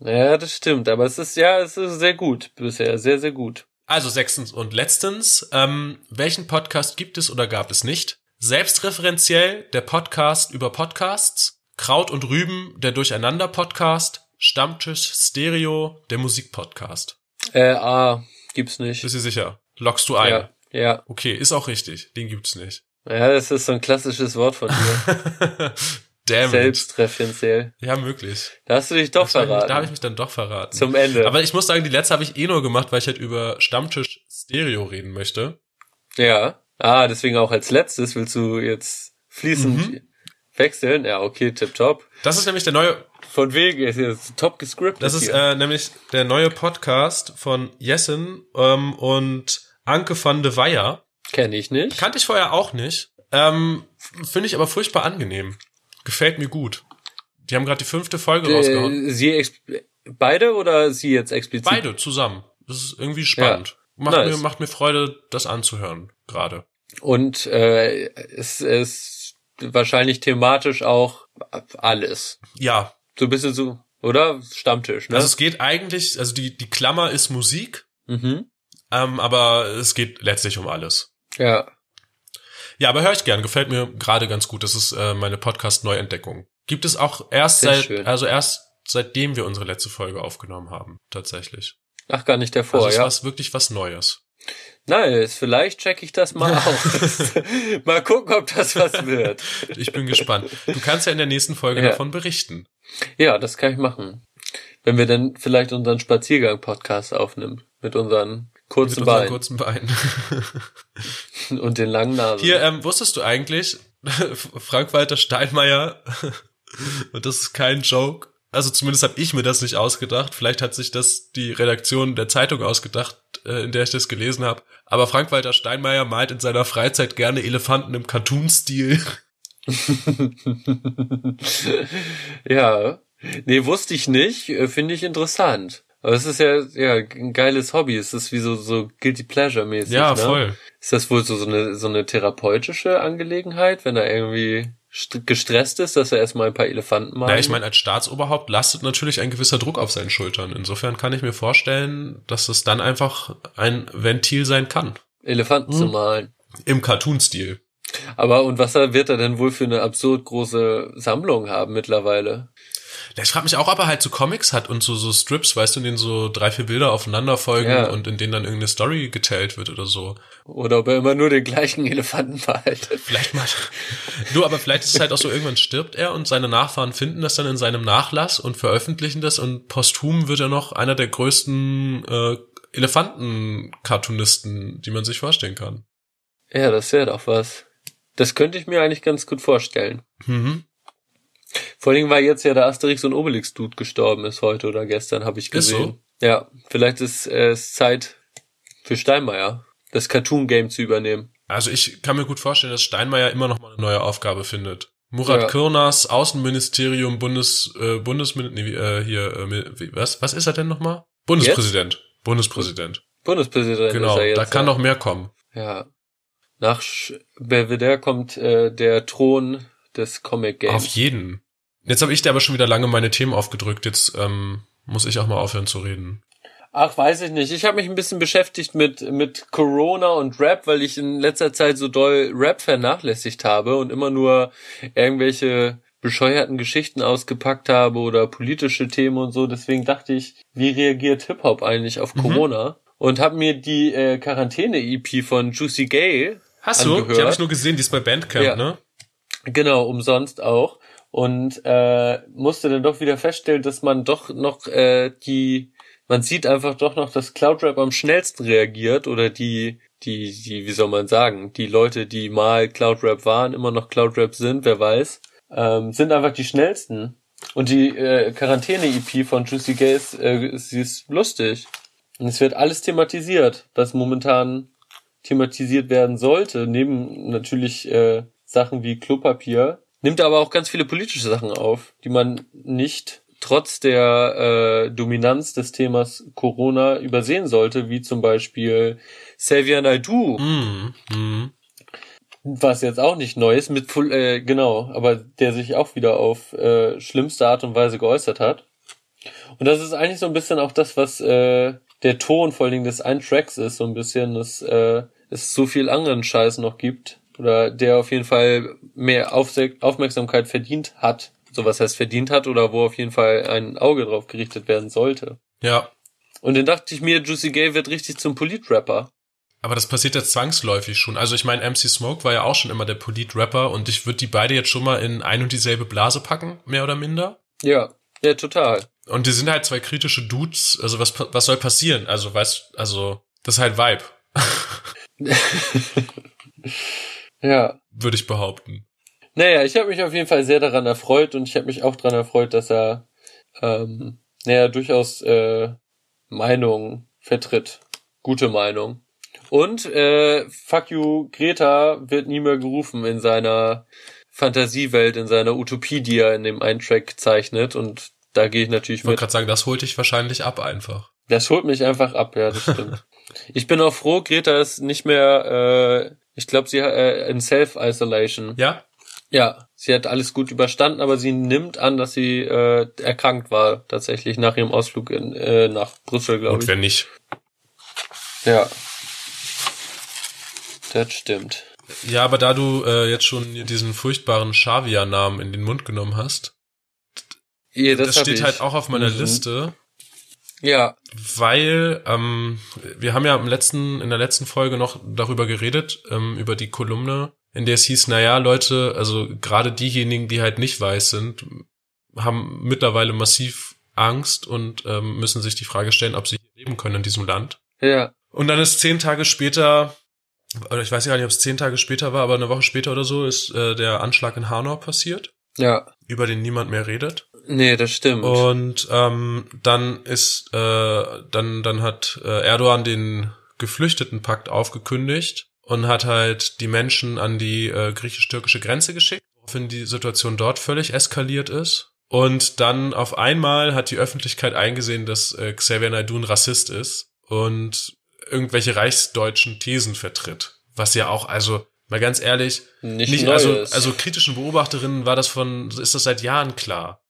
ja, das stimmt. Aber es ist ja, es ist sehr gut bisher, sehr, sehr gut. Also sechstens und letztens, ähm, welchen Podcast gibt es oder gab es nicht? Selbstreferenziell der Podcast über Podcasts, Kraut und Rüben der Durcheinander-Podcast, Stammtisch Stereo der Musik-Podcast. Äh, A gibt's nicht. Bist du sicher? Lockst du ein? Ja, ja. Okay, ist auch richtig. Den gibt's nicht. Ja, das ist so ein klassisches Wort von dir. Damn. Selbstreferenziell. Ja, möglich. Da hast du dich doch verraten. Da habe ich mich dann doch verraten. Zum Ende. Aber ich muss sagen, die letzte habe ich eh nur gemacht, weil ich halt über Stammtisch Stereo reden möchte. ja. Ah, deswegen auch als letztes willst du jetzt fließend Mhm. wechseln? Ja, okay, tipptopp. Das ist nämlich der neue, Von wegen ist jetzt top gescriptet. das ist äh, nämlich der neue Podcast von Jessen ähm, und Anke van de Weyer. Kenn ich nicht. Kannte ich vorher auch nicht. Ähm, Finde ich aber furchtbar angenehm. Gefällt mir gut. Die haben gerade die fünfte Folge rausgehauen. Äh, sie ex beide oder sie jetzt explizit? Beide zusammen. Das ist irgendwie spannend. Macht, Nice. mir, macht mir Freude, das anzuhören gerade. Und äh, es ist wahrscheinlich thematisch auch alles. Ja, So ein bisschen so, oder? Stammtisch, ne? also es geht eigentlich, also die, die Klammer ist Musik, mhm. ähm, aber es geht letztlich um alles. Ja. Ja, aber höre ich gern, gefällt mir gerade ganz gut. Das ist äh, meine Podcast-Neuentdeckung. Gibt es auch erst Sehr seit, schön. also erst seitdem wir unsere letzte Folge aufgenommen haben, tatsächlich. Ach, gar nicht davor, also es ja. ist was, wirklich was Neues. Nice, vielleicht check ich das mal aus. mal gucken, ob das was wird. Ich bin gespannt. Du kannst ja in der nächsten Folge Ja. davon berichten. Ja, das kann ich machen. Wenn wir dann vielleicht unseren Spaziergang-Podcast aufnehmen. Mit unseren kurzen Beinen kurzen Beinen. und den langen Nasen. Hier, ähm, wusstest du eigentlich, Frank-Walter Steinmeier, und das ist kein Joke, also zumindest habe ich mir das nicht ausgedacht, vielleicht hat sich das die Redaktion der Zeitung ausgedacht, äh, in der ich das gelesen habe, aber Frank-Walter Steinmeier malt in seiner Freizeit gerne Elefanten im Cartoon-Stil. ja. Nee, wusste ich nicht. äh, Finde ich interessant. Aber es ist ja, ja, ein geiles Hobby. Es ist wie so, so Guilty Pleasure mäßig. Ja, ne? voll. Ist das wohl so, so eine, so eine therapeutische Angelegenheit, wenn er irgendwie st- gestresst ist, dass er erstmal ein paar Elefanten malt? Na, ich meine, als Staatsoberhaupt lastet natürlich ein gewisser Druck auf seinen Schultern. Insofern kann ich mir vorstellen, dass es dann einfach ein Ventil sein kann. Elefanten zu Hm. malen. Im Cartoon-Stil. Aber und was wird er denn wohl für eine absurd große Sammlung haben mittlerweile? Ja, ich frage mich auch, ob er halt so Comics hat und so, so Strips, weißt du, in denen so drei, vier Bilder aufeinander folgen Ja. und in denen dann irgendeine Story geteilt wird oder so. Oder ob er immer nur den gleichen Elefanten malt? Vielleicht mal. du, aber vielleicht ist es halt auch so, irgendwann stirbt er und seine Nachfahren finden das dann in seinem Nachlass und veröffentlichen das und posthum wird er noch einer der größten äh, Elefanten-Cartoonisten, die man sich vorstellen kann. Ja, das wäre doch was. Das könnte ich mir eigentlich ganz gut vorstellen. Mhm. Vor allem, weil jetzt ja der Asterix und Obelix-Dude gestorben ist heute oder gestern, habe ich Ist gesehen. Ja, vielleicht ist äh, es Zeit für Steinmeier, das Cartoon-Game zu übernehmen. Also ich kann mir gut vorstellen, dass Steinmeier immer noch mal eine neue Aufgabe findet. Murat Ja. Kürners, Außenministerium, Bundes, äh, Bundesmin, nee, äh, hier, äh, was, was ist er denn nochmal? Bundespräsident. Bundespräsident. Bundespräsident Genau, jetzt. da kann ja. noch mehr kommen. Ja. Nach Sch- Belvedere kommt äh, der Thron des Comic Games. Auf jeden. Jetzt habe ich dir aber schon wieder lange meine Themen aufgedrückt. Jetzt ähm, muss ich auch mal aufhören zu reden. Ach, weiß ich nicht. Ich habe mich ein bisschen beschäftigt mit mit Corona und Rap, weil ich in letzter Zeit so doll Rap vernachlässigt habe und immer nur irgendwelche bescheuerten Geschichten ausgepackt habe oder politische Themen und so. Deswegen dachte ich, wie reagiert Hip-Hop eigentlich auf mhm. Corona? Und habe mir die äh, Quarantäne-EP von Juicy Gay Hast angehört. du? Die habe ich nur gesehen, die ist bei Bandcamp, ja. ne? Genau, umsonst auch. Und äh, musste dann doch wieder feststellen, dass man doch noch äh, die, man sieht einfach doch noch, dass Cloudrap am schnellsten reagiert oder die, die, die, wie soll man sagen, die Leute, die mal Cloudrap waren, immer noch Cloudrap sind, wer weiß, ähm, sind einfach die schnellsten. Und die äh, Quarantäne-EP von Juicy Gays, äh, sie ist lustig. Und es wird alles thematisiert, was momentan thematisiert werden sollte, neben natürlich äh, Sachen wie Klopapier, nimmt aber auch ganz viele politische Sachen auf, die man nicht trotz der äh, Dominanz des Themas Corona übersehen sollte, wie zum Beispiel Xavier Naidoo, mm, mm. was jetzt auch nicht neu ist, mit äh, genau, aber der sich auch wieder auf äh, schlimmste Art und Weise geäußert hat. Und das ist eigentlich so ein bisschen auch das, was äh, der Ton vor allen Dingen des einen Tracks ist, so ein bisschen, dass äh, es so viel anderen Scheiß noch gibt oder der auf jeden Fall mehr Aufmerksamkeit verdient hat. So was heißt verdient hat oder wo auf jeden Fall ein Auge drauf gerichtet werden sollte. Ja. Und dann dachte ich mir, Juicy Gay wird richtig zum Polit-Rapper. Aber das passiert ja zwangsläufig schon. Also ich meine, MC Smoke war ja auch schon immer der Polit-Rapper und ich würde die beide jetzt schon mal in ein und dieselbe Blase packen, mehr oder minder. Ja, ja, total. Und die sind halt zwei kritische Dudes. Also was, was soll passieren? Also weißt, also das ist halt Vibe. ja. Würde ich behaupten. Naja, ich habe mich auf jeden Fall sehr daran erfreut und ich habe mich auch daran erfreut, dass er, ähm, naja, durchaus äh, Meinung vertritt. Gute Meinung. Und äh, Fuck You Greta wird nie mehr gerufen in seiner Fantasiewelt, in seiner Utopie, die er in dem einen Track zeichnet. Und da gehe ich natürlich ich mit. Ich wollte gerade sagen, das holt dich wahrscheinlich ab einfach. Das holt mich einfach ab, ja, das stimmt. ich bin auch froh, Greta ist nicht mehr, äh, ich glaube, sie äh, in Self-Isolation. Ja? Ja, sie hat alles gut überstanden, aber sie nimmt an, dass sie äh, erkrankt war, tatsächlich nach ihrem Ausflug in, äh, nach Brüssel, glaube ich. Und wenn nicht? Ja. Das stimmt. Ja, aber da du äh, jetzt schon diesen furchtbaren Xavier-Namen in den Mund genommen hast, ja, das, das steht ich. halt auch auf meiner mhm. Liste. Ja. Weil ähm, wir haben ja im letzten, in der letzten Folge noch darüber geredet, ähm, über die Kolumne, in der es hieß, naja, Leute, also gerade diejenigen, die halt nicht weiß sind, haben mittlerweile massiv Angst und ähm, müssen sich die Frage stellen, ob sie leben können in diesem Land. Ja. Und dann ist zehn Tage später, oder ich weiß gar nicht, ob es zehn Tage später war, aber eine Woche später oder so, ist äh, der Anschlag in Hanau passiert. Ja. Über den niemand mehr redet. Nee, das stimmt. Und ähm, dann ist, äh, dann, dann hat äh, Erdogan den Geflüchtetenpakt aufgekündigt und hat halt die Menschen an die äh, griechisch-türkische Grenze geschickt, woraufhin die Situation dort völlig eskaliert ist. Und dann auf einmal hat die Öffentlichkeit eingesehen, dass äh, Xavier Naidoo ein Rassist ist und irgendwelche reichsdeutschen Thesen vertritt. Was ja auch, also mal ganz ehrlich, nicht, nicht also, also kritischen Beobachterinnen war das von, ist das seit Jahren klar.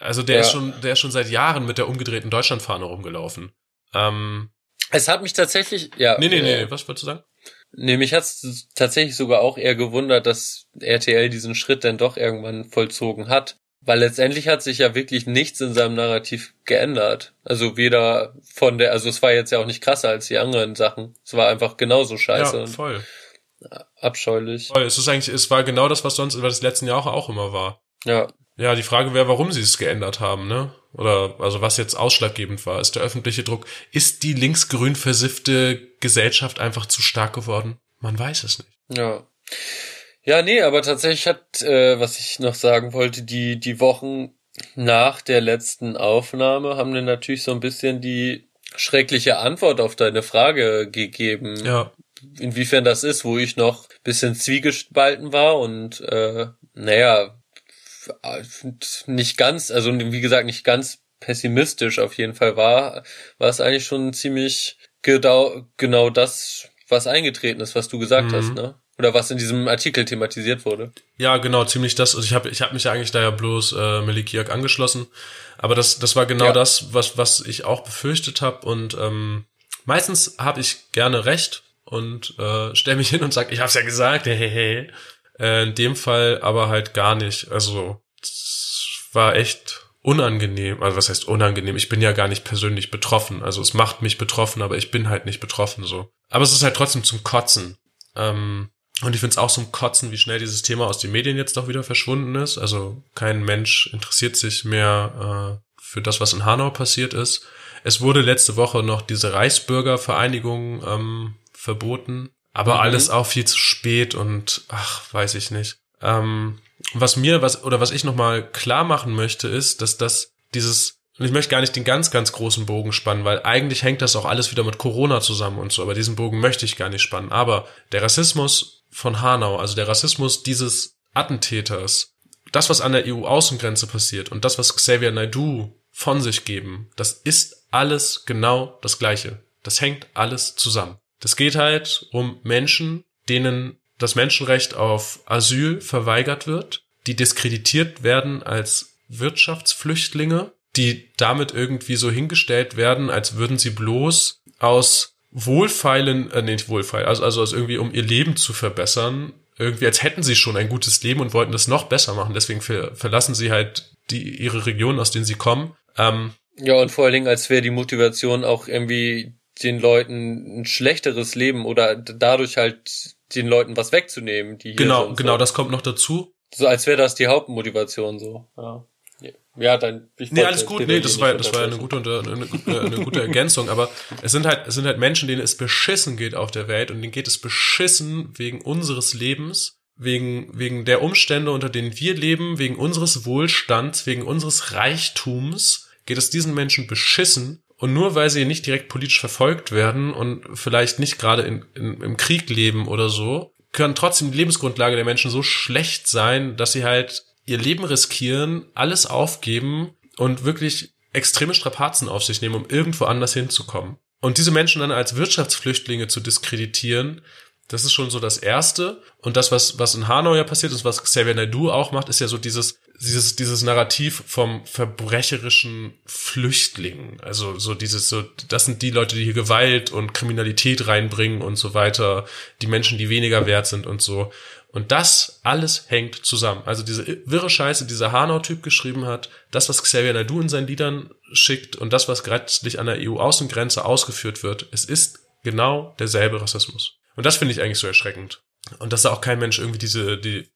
Also der ja. ist schon, der ist schon seit Jahren mit der umgedrehten Deutschlandfahne rumgelaufen. Ähm, es hat mich tatsächlich, ja. Nee, nee, nee, äh, was wolltest du sagen? Nee, mich hat's tatsächlich sogar auch eher gewundert, dass RTL diesen Schritt dann doch irgendwann vollzogen hat. Weil letztendlich hat sich ja wirklich nichts in seinem Narrativ geändert. Also weder von der, also es war jetzt ja auch nicht krasser als die anderen Sachen. Es war einfach genauso scheiße. Ja, voll. Abscheulich. Voll. Es ist eigentlich, es war genau das, was sonst, was das letzten Jahr auch immer war. Ja. Ja, die Frage wäre, warum sie es geändert haben, ne? Oder also was jetzt ausschlaggebend war, ist der öffentliche Druck. Ist die linksgrün versiffte Gesellschaft einfach zu stark geworden? Man weiß es nicht. Ja. Ja, nee, aber tatsächlich hat, äh, was ich noch sagen wollte, die, die Wochen nach der letzten Aufnahme haben dann natürlich so ein bisschen die schreckliche Antwort auf deine Frage gegeben. Ja. Inwiefern das ist, wo ich noch bisschen zwiegespalten war und äh, naja, nicht ganz, also wie gesagt, nicht ganz pessimistisch auf jeden Fall war, war es eigentlich schon ziemlich genau, genau das, was eingetreten ist, was du gesagt mhm. hast, ne? Oder was in diesem Artikel thematisiert wurde. Ja, genau, ziemlich das. Also ich habe ich hab mich ja eigentlich da ja bloß äh, Melikiak angeschlossen. Aber das, das war genau ja. das, was, was ich auch befürchtet habe. Und ähm, meistens habe ich gerne recht und äh, stelle mich hin und sage, ich hab's ja gesagt, hey, hey, hey. Äh, in dem Fall aber halt gar nicht. Also war echt unangenehm. Also was heißt unangenehm? Ich bin ja gar nicht persönlich betroffen. Also es macht mich betroffen, aber ich bin halt nicht betroffen so. Aber es ist halt trotzdem zum Kotzen. Ähm, und ich finde es auch zum Kotzen, wie schnell dieses Thema aus den Medien jetzt doch wieder verschwunden ist. Also kein Mensch interessiert sich mehr äh, für das, was in Hanau passiert ist. Es wurde letzte Woche noch diese Reichsbürgervereinigung ähm, verboten, aber mhm. alles auch viel zu spät und ach, weiß ich nicht. Ähm, was mir, was, oder was ich nochmal klar machen möchte, ist, dass das dieses, und ich möchte gar nicht den ganz, ganz großen Bogen spannen, weil eigentlich hängt das auch alles wieder mit Corona zusammen und so, aber diesen Bogen möchte ich gar nicht spannen. Aber der Rassismus von Hanau, also der Rassismus dieses Attentäters, das, was an der EU-Außengrenze passiert und das, was Xavier Naidu von sich geben, das ist alles genau das Gleiche. Das hängt alles zusammen. Das geht halt um Menschen, denen das Menschenrecht auf Asyl verweigert wird, die diskreditiert werden als Wirtschaftsflüchtlinge, die damit irgendwie so hingestellt werden, als würden sie bloß aus Wohlfeilen, äh, nicht Wohlfeil, also, also aus irgendwie, um ihr Leben zu verbessern, irgendwie, als hätten sie schon ein gutes Leben und wollten das noch besser machen. Deswegen ver verlassen sie halt die, ihre Region, aus denen sie kommen. Ähm, ja, und vor allen Dingen, als wäre die Motivation auch irgendwie den Leuten ein schlechteres Leben oder dadurch halt den Leuten was wegzunehmen, die hier Genau, sind, genau, so. das kommt noch dazu. So als wäre das die Hauptmotivation so. Ja. Ja, dann. Ich nee, alles gut. Nee, das war, das war eine gute, eine, eine, eine gute Ergänzung. Aber es sind halt, es sind halt Menschen, denen es beschissen geht auf der Welt und denen geht es beschissen wegen unseres Lebens, wegen, wegen der Umstände, unter denen wir leben, wegen unseres Wohlstands, wegen unseres Reichtums geht es diesen Menschen beschissen und nur weil sie nicht direkt politisch verfolgt werden und vielleicht nicht gerade in, in, im Krieg leben oder so, können trotzdem die Lebensgrundlage der Menschen so schlecht sein, dass sie halt ihr Leben riskieren, alles aufgeben und wirklich extreme Strapazen auf sich nehmen, um irgendwo anders hinzukommen. Und diese Menschen dann als Wirtschaftsflüchtlinge zu diskreditieren, das ist schon so das Erste. Und das, was, was in Hanau ja passiert ist, was Xavier Naidoo auch macht, ist ja so dieses, dieses, dieses Narrativ vom verbrecherischen Flüchtling. Also so dieses, so, das sind die Leute, die hier Gewalt und Kriminalität reinbringen und so weiter, die Menschen, die weniger wert sind und so. Und das alles hängt zusammen. Also diese wirre Scheiße, die dieser Hanau-Typ geschrieben hat, das, was Xavier Naidoo in seinen Liedern schickt und das, was gerade an der EU-Außengrenze ausgeführt wird, es ist genau derselbe Rassismus. Und das finde ich eigentlich so erschreckend. Und dass da auch kein Mensch irgendwie diese, die,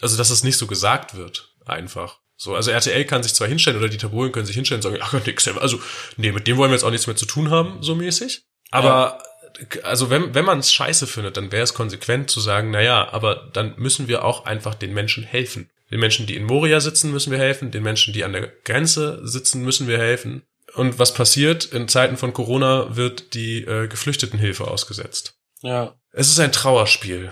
also dass es nicht so gesagt wird, einfach. So, also RTL kann sich zwar hinstellen oder die Tabulen können sich hinstellen und sagen, ach Gott, nix, also, nee, mit dem wollen wir jetzt auch nichts mehr zu tun haben, so mäßig. Aber, ja. also wenn, wenn man es scheiße findet, dann wäre es konsequent zu sagen, na ja, aber dann müssen wir auch einfach den Menschen helfen. Den Menschen, die in Moria sitzen, müssen wir helfen. Den Menschen, die an der Grenze sitzen, müssen wir helfen. Und was passiert? In Zeiten von Corona wird die äh, Geflüchtetenhilfe ausgesetzt. Ja. Es ist ein Trauerspiel.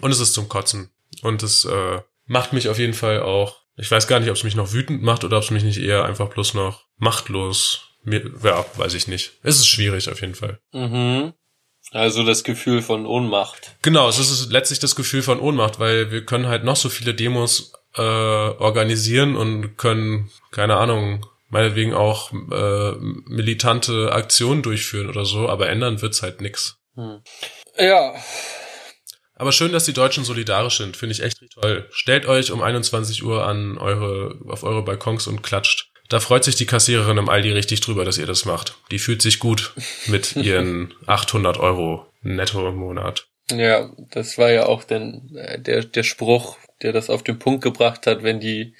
Und es ist zum Kotzen. Und es äh, macht mich auf jeden Fall auch. Ich weiß gar nicht, ob es mich noch wütend macht oder ob es mich nicht eher einfach bloß noch machtlos. Mir, ja, weiß ich nicht. Es ist schwierig auf jeden Fall. Mhm. Also das Gefühl von Ohnmacht. Genau, es ist letztlich das Gefühl von Ohnmacht, weil wir können halt noch so viele Demos äh, organisieren und können, keine Ahnung, meinetwegen auch äh, militante Aktionen durchführen oder so, aber ändern wird's halt nix. Hm. Ja. Aber schön, dass die Deutschen solidarisch sind. Finde ich echt toll. Stellt euch um 21 Uhr an eure, auf eure Balkons und klatscht. Da freut sich die Kassiererin im Aldi richtig drüber, dass ihr das macht. Die fühlt sich gut mit ihren 800 Euro netto im Monat. Ja, das war ja auch den, äh, der, der Spruch, der das auf den Punkt gebracht hat, wenn die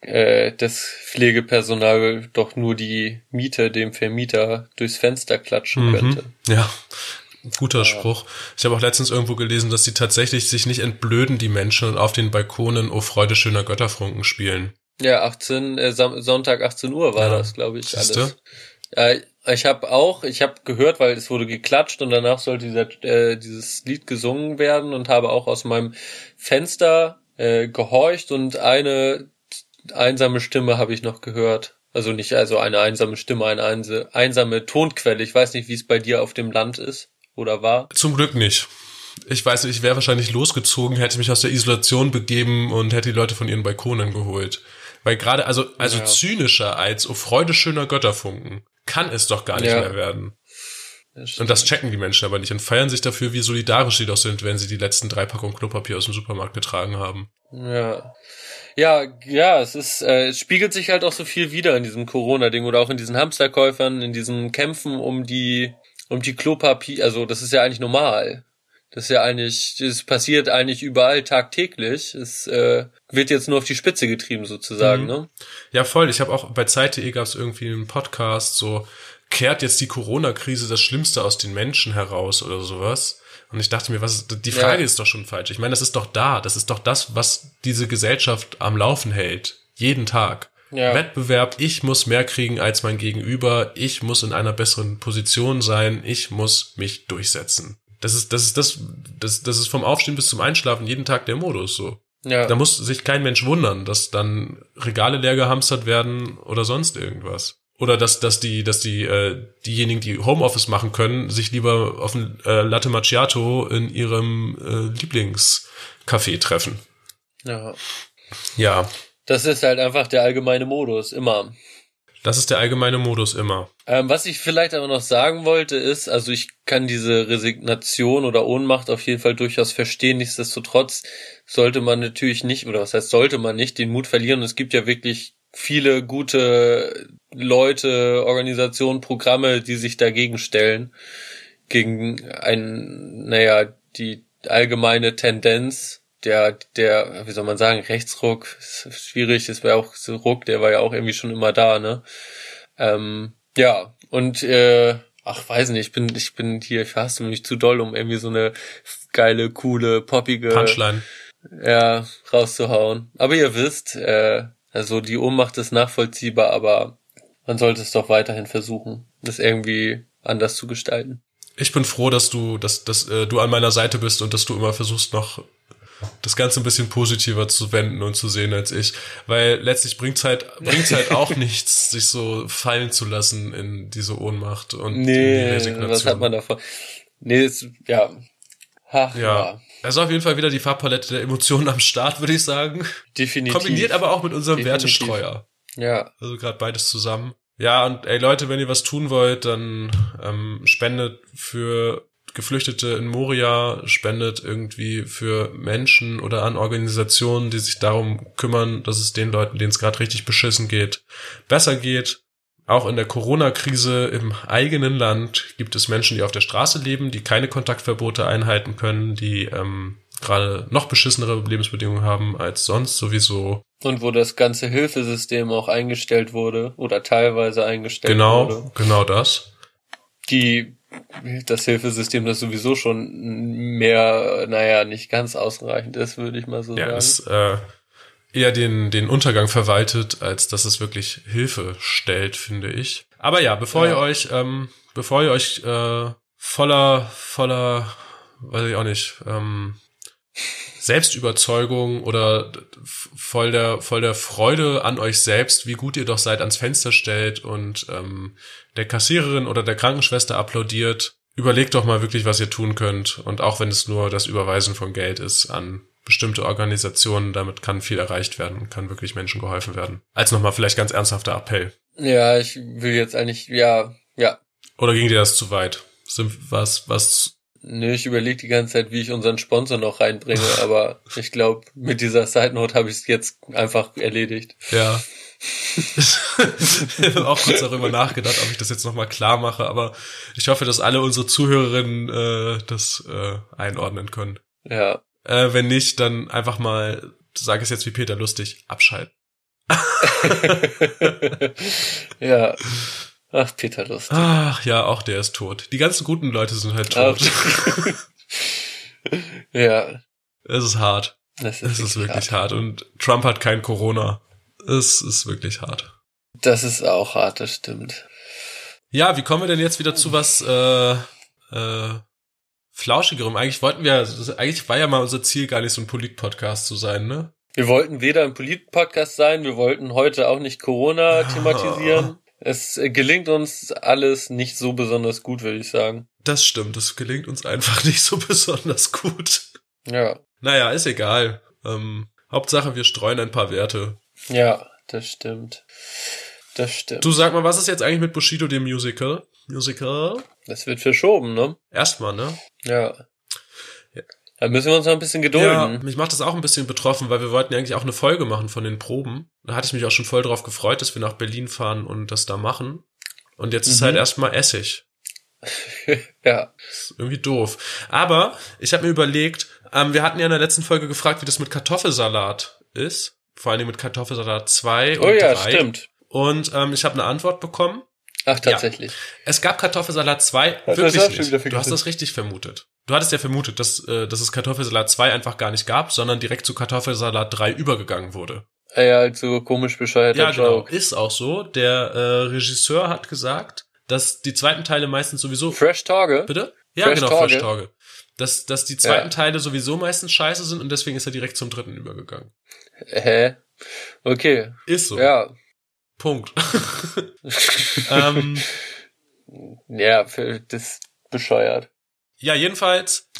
äh, das Pflegepersonal doch nur die Miete dem Vermieter durchs Fenster klatschen mhm. könnte. Ja, Guter. Spruch. Ich habe auch letztens irgendwo gelesen, dass sie tatsächlich sich nicht entblöden, die Menschen, und auf den Balkonen O Freude schöner Götterfunken spielen. Ja, 18, äh, Sonntag 18 Uhr war ja. das, glaube ich, Siehste? alles. Ja, ich habe auch, ich habe gehört, weil es wurde geklatscht und danach sollte dieser, äh, dieses Lied gesungen werden und habe auch aus meinem Fenster äh, gehorcht und eine einsame Stimme habe ich noch gehört. Also nicht also eine einsame Stimme, eine einsame Tonquelle. Ich weiß nicht, wie es bei dir auf dem Land ist oder war? Zum Glück nicht. Ich weiß nicht, ich wäre wahrscheinlich losgezogen, hätte mich aus der Isolation begeben und hätte die Leute von ihren Balkonen geholt. Weil gerade, also, also ja. zynischer als, oh Freude schöner Götterfunken, kann es doch gar nicht ja. mehr werden. Das und das checken die Menschen aber nicht und feiern sich dafür, wie solidarisch sie doch sind, wenn sie die letzten drei Packungen Klopapier aus dem Supermarkt getragen haben. Ja. Ja, ja, es ist, äh, es spiegelt sich halt auch so viel wieder in diesem Corona-Ding oder auch in diesen Hamsterkäufern, in diesen Kämpfen um die, um die Klopapier, also das ist ja eigentlich normal. Das ist ja eigentlich, das passiert eigentlich überall tagtäglich. Es äh, wird jetzt nur auf die Spitze getrieben sozusagen, mhm. ne? Ja, voll. Ich habe auch bei Zeit.de gab es irgendwie einen Podcast, so kehrt jetzt die Corona-Krise das Schlimmste aus den Menschen heraus oder sowas. Und ich dachte mir, was die Frage ja. ist doch schon falsch. Ich meine, das ist doch da. Das ist doch das, was diese Gesellschaft am Laufen hält. Jeden Tag. Ja. Wettbewerb, ich muss mehr kriegen als mein Gegenüber, ich muss in einer besseren Position sein, ich muss mich durchsetzen. Das ist, das ist das, das, das ist vom Aufstehen bis zum Einschlafen jeden Tag der Modus so. Ja. Da muss sich kein Mensch wundern, dass dann Regale leer gehamstert werden oder sonst irgendwas. Oder dass, dass die, dass die, äh, diejenigen, die Homeoffice machen können, sich lieber auf ein äh, Latte Macchiato in ihrem äh, Lieblingscafé treffen. Ja. Ja. Das ist halt einfach der allgemeine Modus, immer. Das ist der allgemeine Modus immer. Ähm, was ich vielleicht aber noch sagen wollte ist, also ich kann diese Resignation oder Ohnmacht auf jeden Fall durchaus verstehen. Nichtsdestotrotz sollte man natürlich nicht, oder was heißt sollte man nicht, den Mut verlieren. Und es gibt ja wirklich viele gute Leute, Organisationen, Programme, die sich dagegen stellen. Gegen ein, naja, die allgemeine Tendenz der, der, wie soll man sagen, Rechtsruck, ist schwierig, es wäre auch so Ruck, der war ja auch irgendwie schon immer da, ne? Ähm, ja, und äh, ach, weiß nicht, ich bin, ich bin hier, ich hasse mich zu doll, um irgendwie so eine geile, coole, poppige Punchline. Ja, rauszuhauen. Aber ihr wisst, äh, also die Ohnmacht ist nachvollziehbar, aber man sollte es doch weiterhin versuchen, das irgendwie anders zu gestalten. Ich bin froh, dass du, dass, dass äh, du an meiner Seite bist und dass du immer versuchst, noch das Ganze ein bisschen positiver zu wenden und zu sehen als ich. Weil letztlich bringt's halt, bringt's halt auch nichts, sich so fallen zu lassen in diese Ohnmacht und nee, die Resignation. Was hat man davon? Nee, ist, ja. Ha, ja. ja. Also auf jeden Fall wieder die Farbpalette der Emotionen am Start, würde ich sagen. Definitiv. Kombiniert aber auch mit unserem Definitiv. Wertestreuer. Ja. Also gerade beides zusammen. Ja, und ey Leute, wenn ihr was tun wollt, dann ähm, spendet für Geflüchtete in Moria spendet irgendwie für Menschen oder an Organisationen, die sich darum kümmern, dass es den Leuten, denen es gerade richtig beschissen geht, besser geht. Auch in der Corona-Krise im eigenen Land gibt es Menschen, die auf der Straße leben, die keine Kontaktverbote einhalten können, die ähm, gerade noch beschissenere Lebensbedingungen haben als sonst sowieso. Und wo das ganze Hilfesystem auch eingestellt wurde oder teilweise eingestellt genau, wurde. Genau, genau das. Die das Hilfesystem, das sowieso schon mehr, naja, nicht ganz ausreichend ist, würde ich mal so ja, sagen. Es, äh, eher den, den Untergang verwaltet, als dass es wirklich Hilfe stellt, finde ich. Aber ja, bevor ja. ihr euch, ähm, bevor ihr euch äh, voller, voller, weiß ich auch nicht, ähm, Selbstüberzeugung oder voll der, voll der Freude an euch selbst, wie gut ihr doch seid, ans Fenster stellt und ähm, der Kassiererin oder der Krankenschwester applaudiert, überlegt doch mal wirklich, was ihr tun könnt. Und auch wenn es nur das Überweisen von Geld ist an bestimmte Organisationen, damit kann viel erreicht werden und kann wirklich Menschen geholfen werden. Als nochmal vielleicht ganz ernsthafter Appell. Ja, ich will jetzt eigentlich, ja, ja. Oder ging dir das zu weit? Was, was Nö, ich überlege die ganze Zeit, wie ich unseren Sponsor noch reinbringe, aber ich glaube, mit dieser Side Note habe ich es jetzt einfach erledigt. Ja. ich habe auch kurz darüber nachgedacht, ob ich das jetzt nochmal klar mache, aber ich hoffe, dass alle unsere Zuhörerinnen äh, das äh, einordnen können. Ja. Äh, wenn nicht, dann einfach mal, sag es jetzt wie Peter lustig, abschalten. ja. Ach, Peter Lust. Ach ja, auch der ist tot. Die ganzen guten Leute sind halt tot. ja. Es ist hart. Das ist, es ist wirklich hart. hart. Und Trump hat kein Corona. Es ist wirklich hart. Das ist auch hart, das stimmt. Ja, wie kommen wir denn jetzt wieder zu was äh, äh, Flauschigerem? Eigentlich wollten wir, eigentlich war ja mal unser Ziel, gar nicht so ein Polit-Podcast zu sein, ne? Wir wollten weder ein Polit-Podcast sein, wir wollten heute auch nicht Corona thematisieren. Es gelingt uns alles nicht so besonders gut, würde ich sagen. Das stimmt, es gelingt uns einfach nicht so besonders gut. Ja. Naja, ist egal. Ähm, Hauptsache, wir streuen ein paar Werte. Ja, das stimmt. Das stimmt. Du sag mal, was ist jetzt eigentlich mit Bushido dem Musical? Musical. Das wird verschoben, ne? Erstmal, ne? Ja. Da müssen wir uns noch ein bisschen gedulden. Ja, mich macht das auch ein bisschen betroffen, weil wir wollten ja eigentlich auch eine Folge machen von den Proben. Da hatte ich mich auch schon voll drauf gefreut, dass wir nach Berlin fahren und das da machen. Und jetzt ist Mhm. halt erstmal Essig. ja. ist irgendwie doof. Aber ich habe mir überlegt, ähm, wir hatten ja in der letzten Folge gefragt, wie das mit Kartoffelsalat ist. Vor allem mit Kartoffelsalat 2 und Oh ja, 3. stimmt. Und ähm, ich habe eine Antwort bekommen. Ach, tatsächlich. Es gab Kartoffelsalat 2 das wirklich nicht. Du hast das richtig vermutet. Du hattest ja vermutet, dass, äh, dass es Kartoffelsalat 2 einfach gar nicht gab, sondern direkt zu Kartoffelsalat 3 übergegangen wurde. Ah Ja, halt so komisch bescheuerter Ja, genau. Joke. Ist auch so. Der äh, Regisseur hat gesagt, dass die zweiten Teile meistens sowieso Fresh Torge? Bitte? Ja, Fresh genau, Torge. Fresh Torge. Dass, dass die zweiten Ja. Teile sowieso meistens scheiße sind und deswegen ist er direkt zum dritten übergegangen. Hä? Okay. Ist so. Ja. Punkt. ähm, Ja, für das bescheuert. Ja, jedenfalls,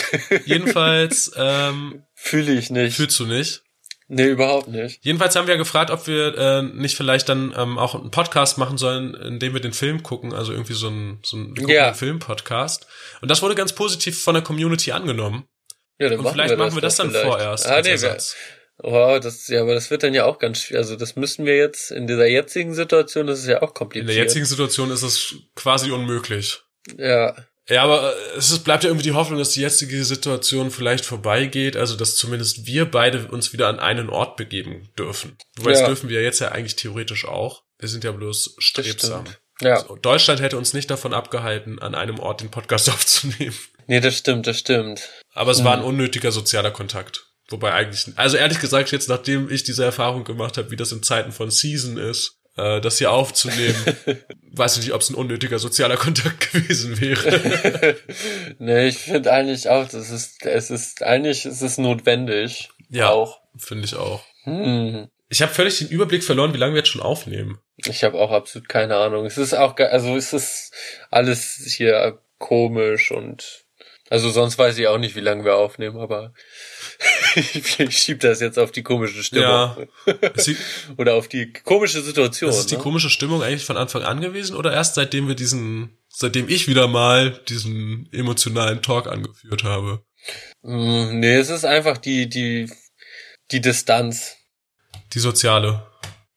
jedenfalls, ähm, Fühle ich nicht. fühlst du nicht. nee, überhaupt nicht. Jedenfalls haben wir ja gefragt, ob wir äh, nicht vielleicht dann ähm, auch einen Podcast machen sollen, in dem wir den Film gucken, also irgendwie so ein, so ein wir einen Film-Podcast. Und das wurde ganz positiv von der Community angenommen. Ja, dann Und vielleicht machen wir das dann vielleicht. vorerst. Ah, als nee, wir, Ersatz. oh, das, ja, aber das wird dann ja auch ganz schwierig. Also, das müssen wir jetzt in dieser jetzigen Situation, das ist ja auch In kompliziert. der jetzigen Situation ist es quasi unmöglich. Ja. Ja, aber äh, es bleibt ja irgendwie die Hoffnung, dass die jetzige Situation vielleicht vorbeigeht, also dass zumindest wir beide uns wieder an einen Ort begeben dürfen. Wobei das Ja. dürfen wir jetzt ja eigentlich theoretisch auch. Wir sind ja bloß Das strebsam. Ja. So, Deutschland hätte uns nicht davon abgehalten, an einem Ort den Podcast aufzunehmen. Nee, das stimmt, das stimmt. Aber es war ein Mhm. unnötiger sozialer Kontakt. Wobei eigentlich, also ehrlich gesagt, jetzt nachdem ich diese Erfahrung gemacht habe, wie das in Zeiten von Season ist, äh, das hier aufzunehmen, weiß ich nicht, ob es ein unnötiger sozialer Kontakt gewesen wäre. nee, ich finde eigentlich auch, das ist, es ist, eigentlich ist es notwendig. Ja. Auch. Finde ich auch. Hm. Ich habe völlig den Überblick verloren, wie lange wir jetzt schon aufnehmen. Ich habe auch absolut keine Ahnung. Es ist auch, also es ist alles hier komisch und also sonst weiß ich auch nicht, wie lange wir aufnehmen, aber ich, schieb das jetzt auf die komische Stimmung Ja. Die, oder auf die komische Situation. ist die ne? komische Stimmung eigentlich von Anfang an gewesen oder erst seitdem wir diesen, seitdem ich wieder mal diesen emotionalen Talk angeführt habe? Mm, nee, es ist einfach die die die Distanz. Die soziale.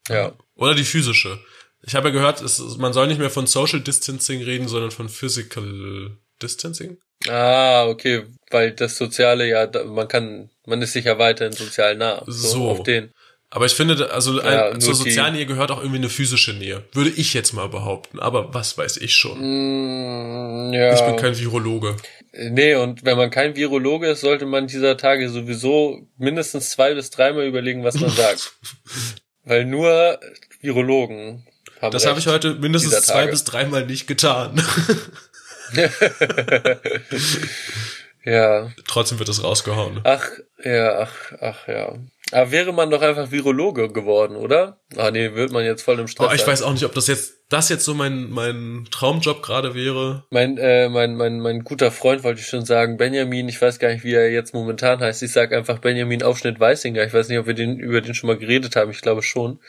Ja. Oder die physische. Ich habe ja gehört, es, man soll nicht mehr von Social Distancing reden, sondern von Physical Distancing. Ah, okay, weil das Soziale ja, man kann, man ist sich ja weiterhin sozial nah. So. Auf den. Aber ich finde, also Ja, ein, zur sozialen Nähe gehört auch irgendwie eine physische Nähe. Würde ich jetzt mal behaupten. Aber was weiß ich schon. Mm, ja. Ich bin kein Virologe. Nee, und wenn man kein Virologe ist, sollte man dieser Tage sowieso mindestens zwei bis dreimal überlegen, was man sagt. Weil nur Virologen haben Das habe ich heute mindestens zwei bis dreimal nicht getan. ja. Trotzdem wird es rausgehauen. Ach, ja, ach, ach, ja. Aber wäre man doch einfach Virologe geworden, oder? Ah, nee, wird man jetzt voll im Stress Oh, ich sein. weiß auch nicht, ob das jetzt, das jetzt so mein, mein Traumjob gerade wäre. Mein, äh, mein, mein, mein guter Freund wollte ich schon sagen, Benjamin, ich weiß gar nicht, wie er jetzt momentan heißt. Ich sag einfach Benjamin Aufschnitt Weißinger. Ich weiß nicht, ob wir den, über den schon mal geredet haben. Ich glaube schon.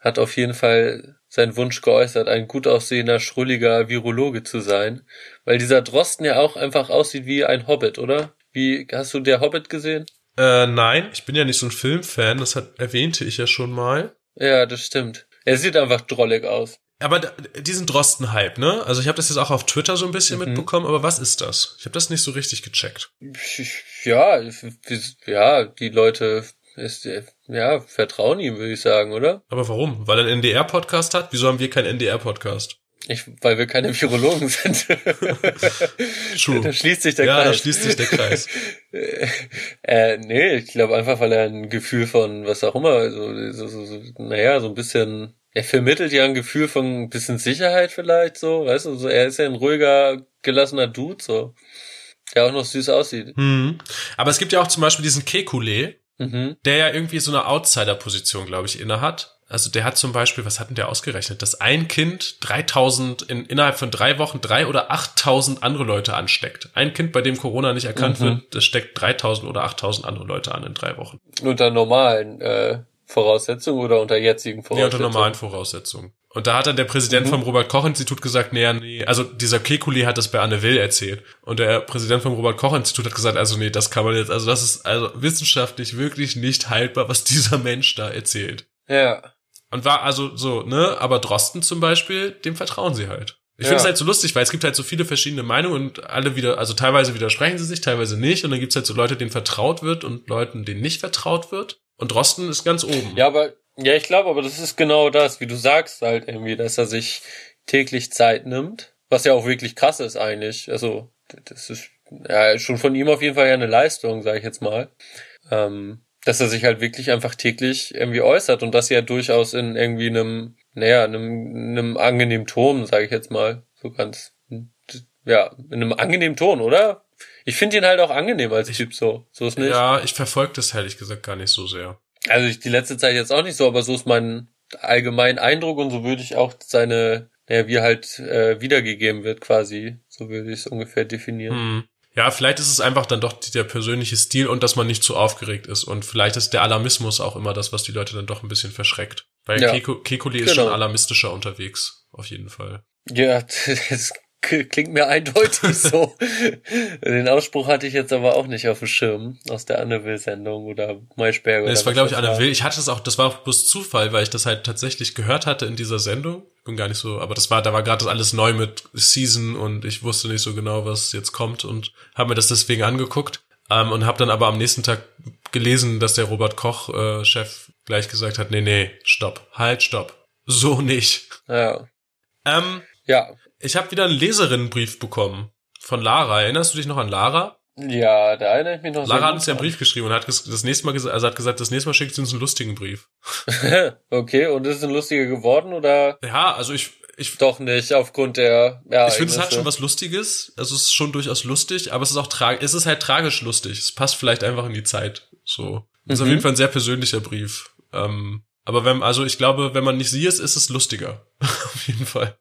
Hat auf jeden Fall seinen Wunsch geäußert, ein gut aussehender, schrulliger Virologe zu sein. Weil dieser Drosten ja auch einfach aussieht wie ein Hobbit, oder? Wie, hast du der Hobbit gesehen? Äh, nein, ich bin ja nicht so ein Filmfan, das hat, erwähnte ich ja schon mal. Ja, das stimmt. Er sieht einfach drollig aus. Aber diesen Drosten-Hype, ne? Also ich habe das jetzt auch auf Twitter so ein bisschen Mhm. mitbekommen, aber was ist das? Ich habe das nicht so richtig gecheckt. Ja, ja, die Leute ist, ja, vertrauen ihm, würde ich sagen, oder? Aber warum? Weil er einen NDR-Podcast hat? Wieso haben wir keinen NDR-Podcast? Ich, weil wir keine Virologen sind. True. da schließt sich der ja, Kreis. da schließt sich der Kreis. äh, nee, ich glaube einfach, weil er ein Gefühl von was auch immer, so, so, so, so naja, so ein bisschen, er vermittelt ja ein Gefühl von ein bisschen Sicherheit vielleicht, so, weißt du, so, er ist ja ein ruhiger, gelassener Dude, so, der auch noch süß aussieht. Hm. Aber es gibt ja auch zum Beispiel diesen Kekulé, Mhm. der ja irgendwie so eine Outsider-Position, glaube ich, inne hat. Also der hat zum Beispiel, was hat denn der ausgerechnet, dass ein Kind 3000 in, innerhalb von drei Wochen drei oder 8000 andere Leute ansteckt. Ein Kind, bei dem Corona nicht erkannt Mhm. wird, das steckt 3000 oder 8000 andere Leute an in drei Wochen. Unter normalen äh, Voraussetzungen oder unter jetzigen Nee, Voraussetzungen? unter normalen Voraussetzungen. Und da hat dann der Präsident mhm. vom Robert-Koch-Institut gesagt, nee, nee, also dieser Kekulé hat das bei Anne Will erzählt. Und der Präsident vom Robert-Koch-Institut hat gesagt, also nee, das kann man jetzt, also das ist also wissenschaftlich wirklich nicht haltbar, was dieser Mensch da erzählt. Ja. Und war also so, ne, aber Drosten zum Beispiel, dem vertrauen sie halt. Ich ja. finde es halt so lustig, weil es gibt halt so viele verschiedene Meinungen und alle wieder, also teilweise widersprechen sie sich, teilweise nicht. Und dann gibt's halt so Leute, denen vertraut wird und Leuten, denen nicht vertraut wird. Und Drosten ist ganz oben. Ja, aber, ja, ich glaube, aber das ist genau das, wie du sagst halt irgendwie, dass er sich täglich Zeit nimmt. Was ja auch wirklich krass ist eigentlich. Also, das ist ja schon von ihm auf jeden Fall ja eine Leistung, sage ich jetzt mal. Ähm, dass er sich halt wirklich einfach täglich irgendwie äußert und das ja durchaus in irgendwie einem, naja, einem, einem angenehmen Ton, sage ich jetzt mal, so ganz, ja, in einem angenehmen Ton, oder? Ich finde ihn halt auch angenehm als Typ so, so ist nicht. Ja, ich verfolge das ehrlich gesagt gar nicht so sehr. Also ich die letzte Zeit jetzt auch nicht so, aber so ist mein allgemein Eindruck und so würde ich auch seine, naja, wie halt äh, wiedergegeben wird quasi, so würde ich es ungefähr definieren. Hm. Ja, vielleicht ist es einfach dann doch der persönliche Stil und dass man nicht zu aufgeregt ist. Und vielleicht ist der Alarmismus auch immer das, was die Leute dann doch ein bisschen verschreckt. Weil ja, Kekuli ist genau. schon alarmistischer unterwegs, auf jeden Fall. Ja, das klingt mir eindeutig so. Den Ausspruch hatte ich jetzt aber auch nicht auf dem Schirm aus der Anne Will-Sendung oder Maischberger. Nee, das war, glaube ich, Anne Will. Ich hatte es auch, das war auch bloß Zufall, weil ich das halt tatsächlich gehört hatte in dieser Sendung. Bin gar nicht so, aber das war, da war gerade alles neu mit Season und ich wusste nicht so genau, was jetzt kommt und habe mir das deswegen angeguckt. Ähm, und habe dann aber am nächsten Tag gelesen, dass der Robert Koch-Chef äh, gleich gesagt hat, nee, nee, stopp, halt, stopp. So nicht. Ja. Ähm, ja. Ich habe wieder einen Leserinnenbrief bekommen von Lara. Erinnerst du dich noch an Lara? Ja, da erinnere ich mich noch. Lara hat uns ja einen Brief geschrieben und hat das nächste Mal gesagt, also hat gesagt, das nächste Mal schickt sie uns einen lustigen Brief. okay, und ist es ein lustiger geworden oder? Ja, also ich ich doch nicht aufgrund der ja, Ich finde es hat schon was lustiges, also es ist schon durchaus lustig, aber es ist auch tragisch, es ist halt tragisch lustig. Es passt vielleicht einfach in die Zeit, so. Das ist mhm. auf jeden Fall ein sehr persönlicher Brief. Ähm, aber wenn also ich glaube, wenn man nicht sie ist, ist es lustiger. auf jeden Fall.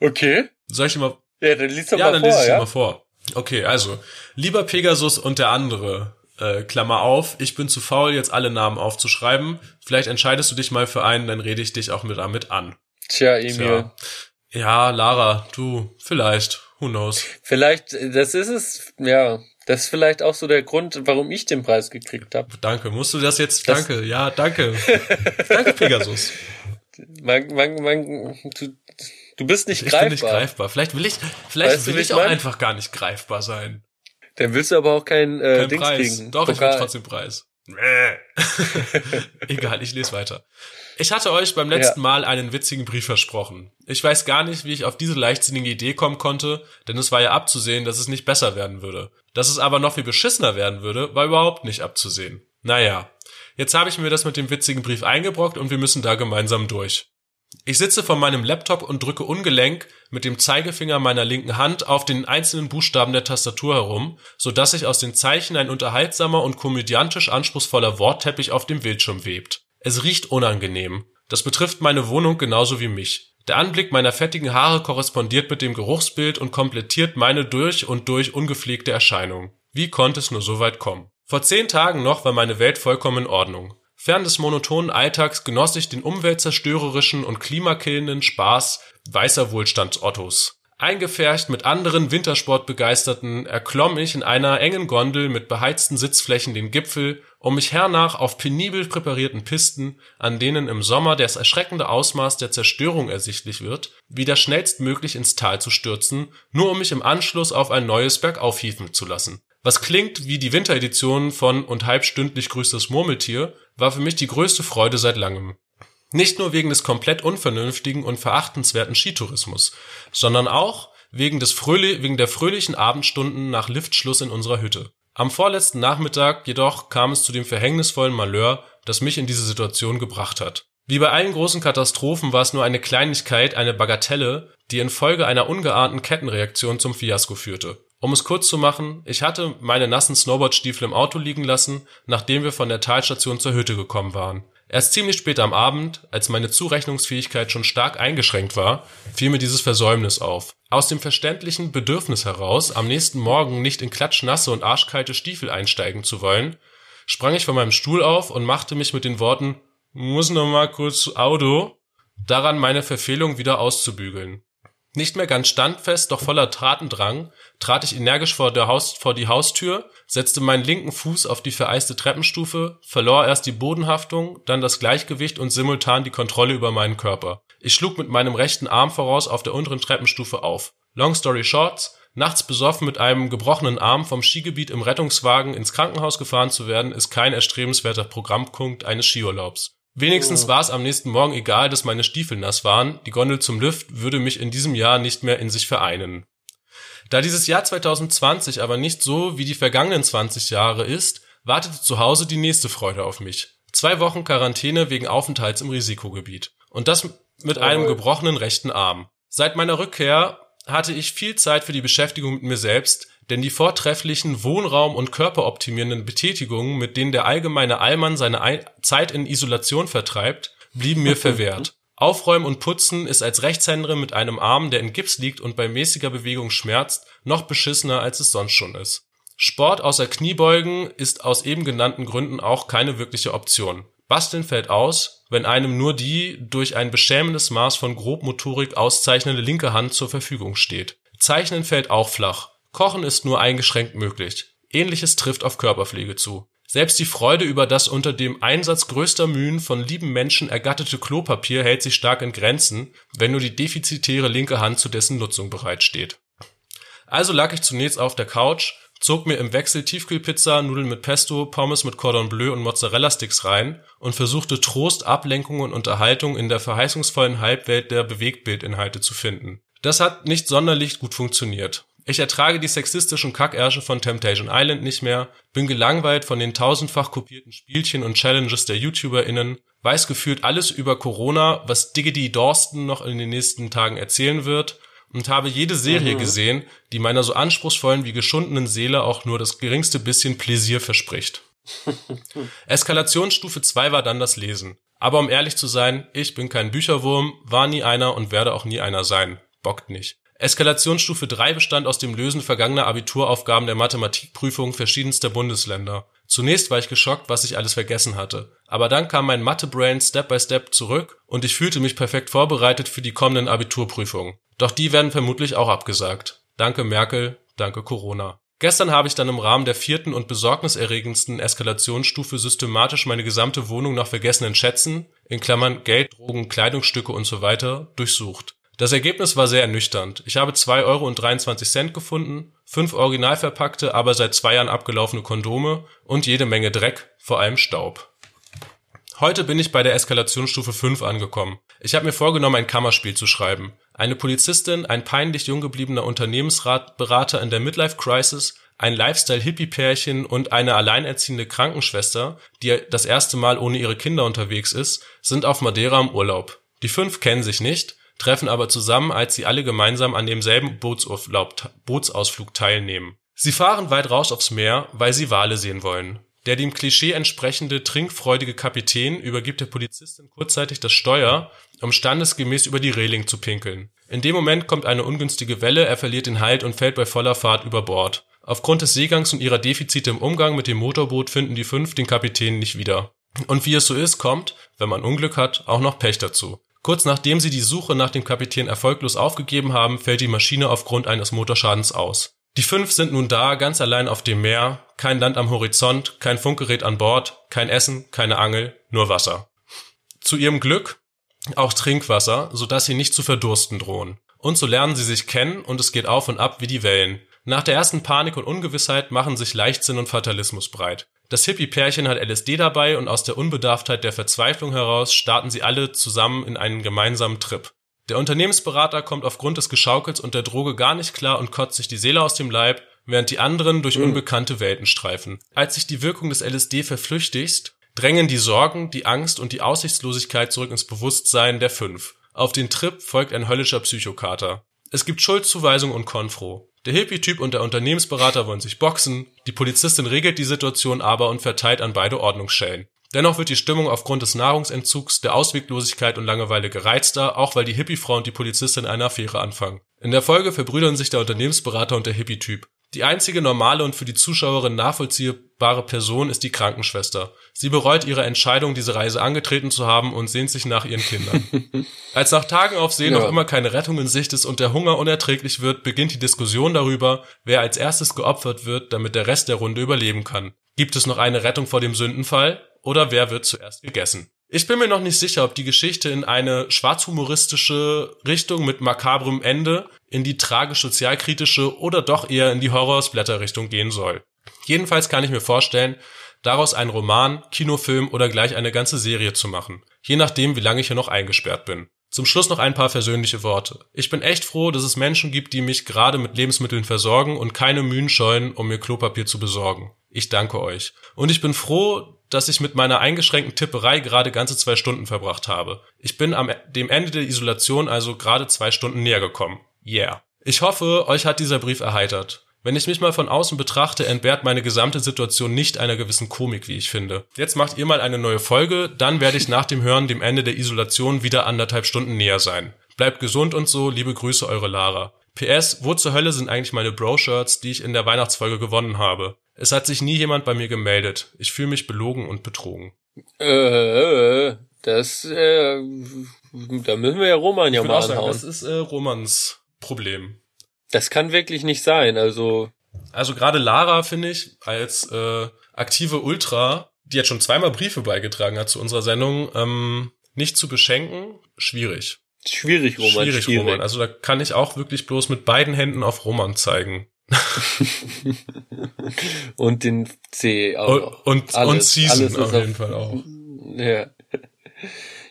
Okay. Soll ich dir mal. Ja, dann liest doch ja, mal dann vor. lese ich ja, mal vor. Okay, also. Lieber Pegasus und der andere, äh, Klammer auf, ich bin zu faul, jetzt alle Namen aufzuschreiben. Vielleicht entscheidest du dich mal für einen, dann rede ich dich auch mit damit an. Tja, Emil. Tja. Ja, Lara, du, vielleicht. Who knows? Vielleicht, das ist es, ja. Das ist vielleicht auch so der Grund, warum ich den Preis gekriegt habe. Danke. Musst du das jetzt? Das danke. Ja, danke. danke, Pegasus. Man, man, man, du, Du bist nicht ich greifbar. Ich bin nicht greifbar. Vielleicht will ich, vielleicht weißt will ich auch mein? einfach gar nicht greifbar sein. Dann willst du aber auch kein, äh, kein Dings Preis. kriegen. Doch, Pokal. ich will trotzdem Preis. Egal, ich lese weiter. Ich hatte euch beim letzten ja. Mal einen witzigen Brief versprochen. Ich weiß gar nicht, wie ich auf diese leichtsinnige Idee kommen konnte, denn es war ja abzusehen, dass es nicht besser werden würde. Dass es aber noch viel beschissener werden würde, war überhaupt nicht abzusehen. Naja, jetzt habe ich mir das mit dem witzigen Brief eingebrockt und wir müssen da gemeinsam durch. Ich sitze vor meinem Laptop und drücke ungelenk mit dem Zeigefinger meiner linken Hand auf den einzelnen Buchstaben der Tastatur herum, so dass sich aus den Zeichen ein unterhaltsamer und komödiantisch anspruchsvoller Wortteppich auf dem Bildschirm webt. Es riecht unangenehm. Das betrifft meine Wohnung genauso wie mich. Der Anblick meiner fettigen Haare korrespondiert mit dem Geruchsbild und komplettiert meine durch und durch ungepflegte Erscheinung. Wie konnte es nur so weit kommen? Vor zehn Tagen noch war meine Welt vollkommen in Ordnung. Fern des monotonen Alltags genoss ich den umweltzerstörerischen und klimakillenden Spaß weißer Wohlstandsottos. Eingefärcht mit anderen Wintersportbegeisterten erklomm ich in einer engen Gondel mit beheizten Sitzflächen den Gipfel, um mich hernach auf penibel präparierten Pisten, an denen im Sommer das erschreckende Ausmaß der Zerstörung ersichtlich wird, wieder schnellstmöglich ins Tal zu stürzen, nur um mich im Anschluss auf ein neues Bergauf hieven zu lassen. Was klingt wie die Winteredition von Und halbstündlich grüßt das Murmeltier, war für mich die größte Freude seit langem. Nicht nur wegen des komplett unvernünftigen und verachtenswerten Skitourismus, sondern auch wegen, des Fröhli wegen der fröhlichen Abendstunden nach Liftschluss in unserer Hütte. Am vorletzten Nachmittag jedoch kam es zu dem verhängnisvollen Malheur, das mich in diese Situation gebracht hat. Wie bei allen großen Katastrophen war es nur eine Kleinigkeit, eine Bagatelle, die infolge einer ungeahnten Kettenreaktion zum Fiasko führte. Um es kurz zu machen, ich hatte meine nassen Snowboardstiefel im Auto liegen lassen, nachdem wir von der Talstation zur Hütte gekommen waren. Erst ziemlich spät am Abend, als meine Zurechnungsfähigkeit schon stark eingeschränkt war, fiel mir dieses Versäumnis auf. Aus dem verständlichen Bedürfnis heraus, am nächsten Morgen nicht in klatschnasse und arschkalte Stiefel einsteigen zu wollen, sprang ich von meinem Stuhl auf und machte mich mit den Worten muss noch mal kurz Auto daran meine Verfehlung wieder auszubügeln. Nicht mehr ganz standfest, doch voller Tatendrang, trat ich energisch vor, der Haus, vor die Haustür, setzte meinen linken Fuß auf die vereiste Treppenstufe, verlor erst die Bodenhaftung, dann das Gleichgewicht und simultan die Kontrolle über meinen Körper. Ich schlug mit meinem rechten Arm voraus auf der unteren Treppenstufe auf. Long story short, nachts besoffen mit einem gebrochenen Arm vom Skigebiet im Rettungswagen ins Krankenhaus gefahren zu werden, ist kein erstrebenswerter Programmpunkt eines Skiurlaubs. Wenigstens oh. war es am nächsten Morgen egal, dass meine Stiefel nass waren, die Gondel zum Lift würde mich in diesem Jahr nicht mehr in sich vereinen. Da dieses Jahr 2020 aber nicht so wie die vergangenen 20 Jahre ist, wartete zu Hause die nächste Freude auf mich. Zwei Wochen Quarantäne wegen Aufenthalts im Risikogebiet. Und das mit einem gebrochenen rechten Arm. Seit meiner Rückkehr hatte ich viel Zeit für die Beschäftigung mit mir selbst, denn die vortrefflichen Wohnraum- und körperoptimierenden Betätigungen, mit denen der allgemeine Allmann seine Zeit in Isolation vertreibt, blieben mir verwehrt. Aufräumen und Putzen ist als Rechtshänderin mit einem Arm, der in Gips liegt und bei mäßiger Bewegung schmerzt, noch beschissener, als es sonst schon ist. Sport außer Kniebeugen ist aus eben genannten Gründen auch keine wirkliche Option. Basteln fällt aus, wenn einem nur die durch ein beschämendes Maß von Grobmotorik auszeichnende linke Hand zur Verfügung steht. Zeichnen fällt auch flach. Kochen ist nur eingeschränkt möglich. Ähnliches trifft auf Körperpflege zu. Selbst die Freude über das unter dem Einsatz größter Mühen von lieben Menschen ergattete Klopapier hält sich stark in Grenzen, wenn nur die defizitäre linke Hand zu dessen Nutzung bereitsteht. Also lag ich zunächst auf der Couch, zog mir im Wechsel Tiefkühlpizza, Nudeln mit Pesto, Pommes mit Cordon Bleu und Mozzarella-Sticks rein und versuchte Trost, Ablenkung und Unterhaltung in der verheißungsvollen Halbwelt der Bewegtbildinhalte zu finden. Das hat nicht sonderlich gut funktioniert. Ich ertrage die sexistischen Kackärsche von Temptation Island nicht mehr, bin gelangweilt von den tausendfach kopierten Spielchen und Challenges der YouTuberInnen, weiß gefühlt alles über Corona, was Diggity Dorsten noch in den nächsten Tagen erzählen wird und habe jede Serie mhm. gesehen, die meiner so anspruchsvollen wie geschundenen Seele auch nur das geringste bisschen Pläsier verspricht. Eskalationsstufe 2 war dann das Lesen. Aber um ehrlich zu sein, ich bin kein Bücherwurm, war nie einer und werde auch nie einer sein. Bockt nicht. Eskalationsstufe 3 bestand aus dem Lösen vergangener Abituraufgaben der Mathematikprüfung verschiedenster Bundesländer. Zunächst war ich geschockt, was ich alles vergessen hatte. Aber dann kam mein Mathe-Brain Step by Step zurück und ich fühlte mich perfekt vorbereitet für die kommenden Abiturprüfungen. Doch die werden vermutlich auch abgesagt. Danke Merkel, danke Corona. Gestern habe ich dann im Rahmen der vierten und besorgniserregendsten Eskalationsstufe systematisch meine gesamte Wohnung nach vergessenen Schätzen, in Klammern Geld, Drogen, Kleidungsstücke und so weiter, durchsucht. Das Ergebnis war sehr ernüchternd. Ich habe 2 Euro und 23 Cent gefunden, fünf original verpackte, aber seit zwei Jahren abgelaufene Kondome und jede Menge Dreck, vor allem Staub. Heute bin ich bei der Eskalationsstufe 5 angekommen. Ich habe mir vorgenommen, ein Kammerspiel zu schreiben. Eine Polizistin, ein peinlich jung gebliebener Unternehmensratberater in der Midlife Crisis, ein Lifestyle-Hippie-Pärchen und eine alleinerziehende Krankenschwester, die das erste Mal ohne ihre Kinder unterwegs ist, sind auf Madeira im Urlaub. Die fünf kennen sich nicht, treffen aber zusammen, als sie alle gemeinsam an demselben Bootsausflug teilnehmen. Sie fahren weit raus aufs Meer, weil sie Wale sehen wollen. Der dem Klischee entsprechende trinkfreudige Kapitän übergibt der Polizistin kurzzeitig das Steuer, um standesgemäß über die Reling zu pinkeln. In dem Moment kommt eine ungünstige Welle, er verliert den Halt und fällt bei voller Fahrt über Bord. Aufgrund des Seegangs und ihrer Defizite im Umgang mit dem Motorboot finden die fünf den Kapitän nicht wieder. Und wie es so ist, kommt, wenn man Unglück hat, auch noch Pech dazu. Kurz nachdem sie die Suche nach dem Kapitän erfolglos aufgegeben haben, fällt die Maschine aufgrund eines Motorschadens aus. Die fünf sind nun da, ganz allein auf dem Meer, kein Land am Horizont, kein Funkgerät an Bord, kein Essen, keine Angel, nur Wasser. Zu ihrem Glück auch Trinkwasser, sodass sie nicht zu verdursten drohen. Und so lernen sie sich kennen und es geht auf und ab wie die Wellen. Nach der ersten Panik und Ungewissheit machen sich Leichtsinn und Fatalismus breit. Das Hippie-Pärchen hat LSD dabei und aus der Unbedarftheit der Verzweiflung heraus starten sie alle zusammen in einen gemeinsamen Trip. Der Unternehmensberater kommt aufgrund des Geschaukels und der Droge gar nicht klar und kotzt sich die Seele aus dem Leib, während die anderen durch mhm. unbekannte Welten streifen. Als sich die Wirkung des LSD verflüchtigt, drängen die Sorgen, die Angst und die Aussichtslosigkeit zurück ins Bewusstsein der fünf. Auf den Trip folgt ein höllischer Psychokater. Es gibt Schuldzuweisung und Konfro. Der Hippie-Typ und der Unternehmensberater wollen sich boxen, die Polizistin regelt die Situation aber und verteilt an beide Ordnungsschellen. Dennoch wird die Stimmung aufgrund des Nahrungsentzugs, der Ausweglosigkeit und Langeweile gereizter, auch weil die Hippie-Frau und die Polizistin eine Affäre anfangen. In der Folge verbrüdern sich der Unternehmensberater und der Hippie-Typ. Die einzige normale und für die Zuschauerin nachvollziehbare Person ist die Krankenschwester. Sie bereut ihre Entscheidung, diese Reise angetreten zu haben und sehnt sich nach ihren Kindern. Als nach Tagen auf See ja. noch immer keine Rettung in Sicht ist und der Hunger unerträglich wird, beginnt die Diskussion darüber, wer als erstes geopfert wird, damit der Rest der Runde überleben kann. Gibt es noch eine Rettung vor dem Sündenfall oder wer wird zuerst gegessen? Ich bin mir noch nicht sicher, ob die Geschichte in eine schwarzhumoristische Richtung mit makabrem Ende, in die tragisch-sozialkritische oder doch eher in die Horror-Splatter-Richtung gehen soll. Jedenfalls kann ich mir vorstellen, daraus einen Roman, Kinofilm oder gleich eine ganze Serie zu machen, je nachdem, wie lange ich hier noch eingesperrt bin. Zum Schluss noch ein paar versöhnliche Worte. Ich bin echt froh, dass es Menschen gibt, die mich gerade mit Lebensmitteln versorgen und keine Mühen scheuen, um mir Klopapier zu besorgen. Ich danke euch. Und ich bin froh, dass ich mit meiner eingeschränkten Tipperei gerade ganze zwei Stunden verbracht habe. Ich bin am dem Ende der Isolation also gerade zwei Stunden näher gekommen. Yeah. Ich hoffe, euch hat dieser Brief erheitert. Wenn ich mich mal von außen betrachte, entbehrt meine gesamte Situation nicht einer gewissen Komik, wie ich finde. Jetzt macht ihr mal eine neue Folge, dann werde ich nach dem Hören dem Ende der Isolation wieder anderthalb Stunden näher sein. Bleibt gesund und so, liebe Grüße, eure Lara. PS, wo zur Hölle sind eigentlich meine Bro-Shirts, die ich in der Weihnachtsfolge gewonnen habe? Es hat sich nie jemand bei mir gemeldet. Ich fühle mich belogen und betrogen. Äh, das, äh, da müssen wir ja Roman ja mal anhauen. Das ist äh, Romans Problem. Das kann wirklich nicht sein, also. Also gerade Lara, finde ich, als äh, aktive Ultra, die jetzt schon zweimal Briefe beigetragen hat zu unserer Sendung, ähm, nicht zu beschenken, schwierig. Schwierig, Roman. Schwierig, schwierig, Roman. Also da kann ich auch wirklich bloß mit beiden Händen auf Roman zeigen. und den C auch. Und, und, alles, und Season auf jeden auf, Fall auch. Ja.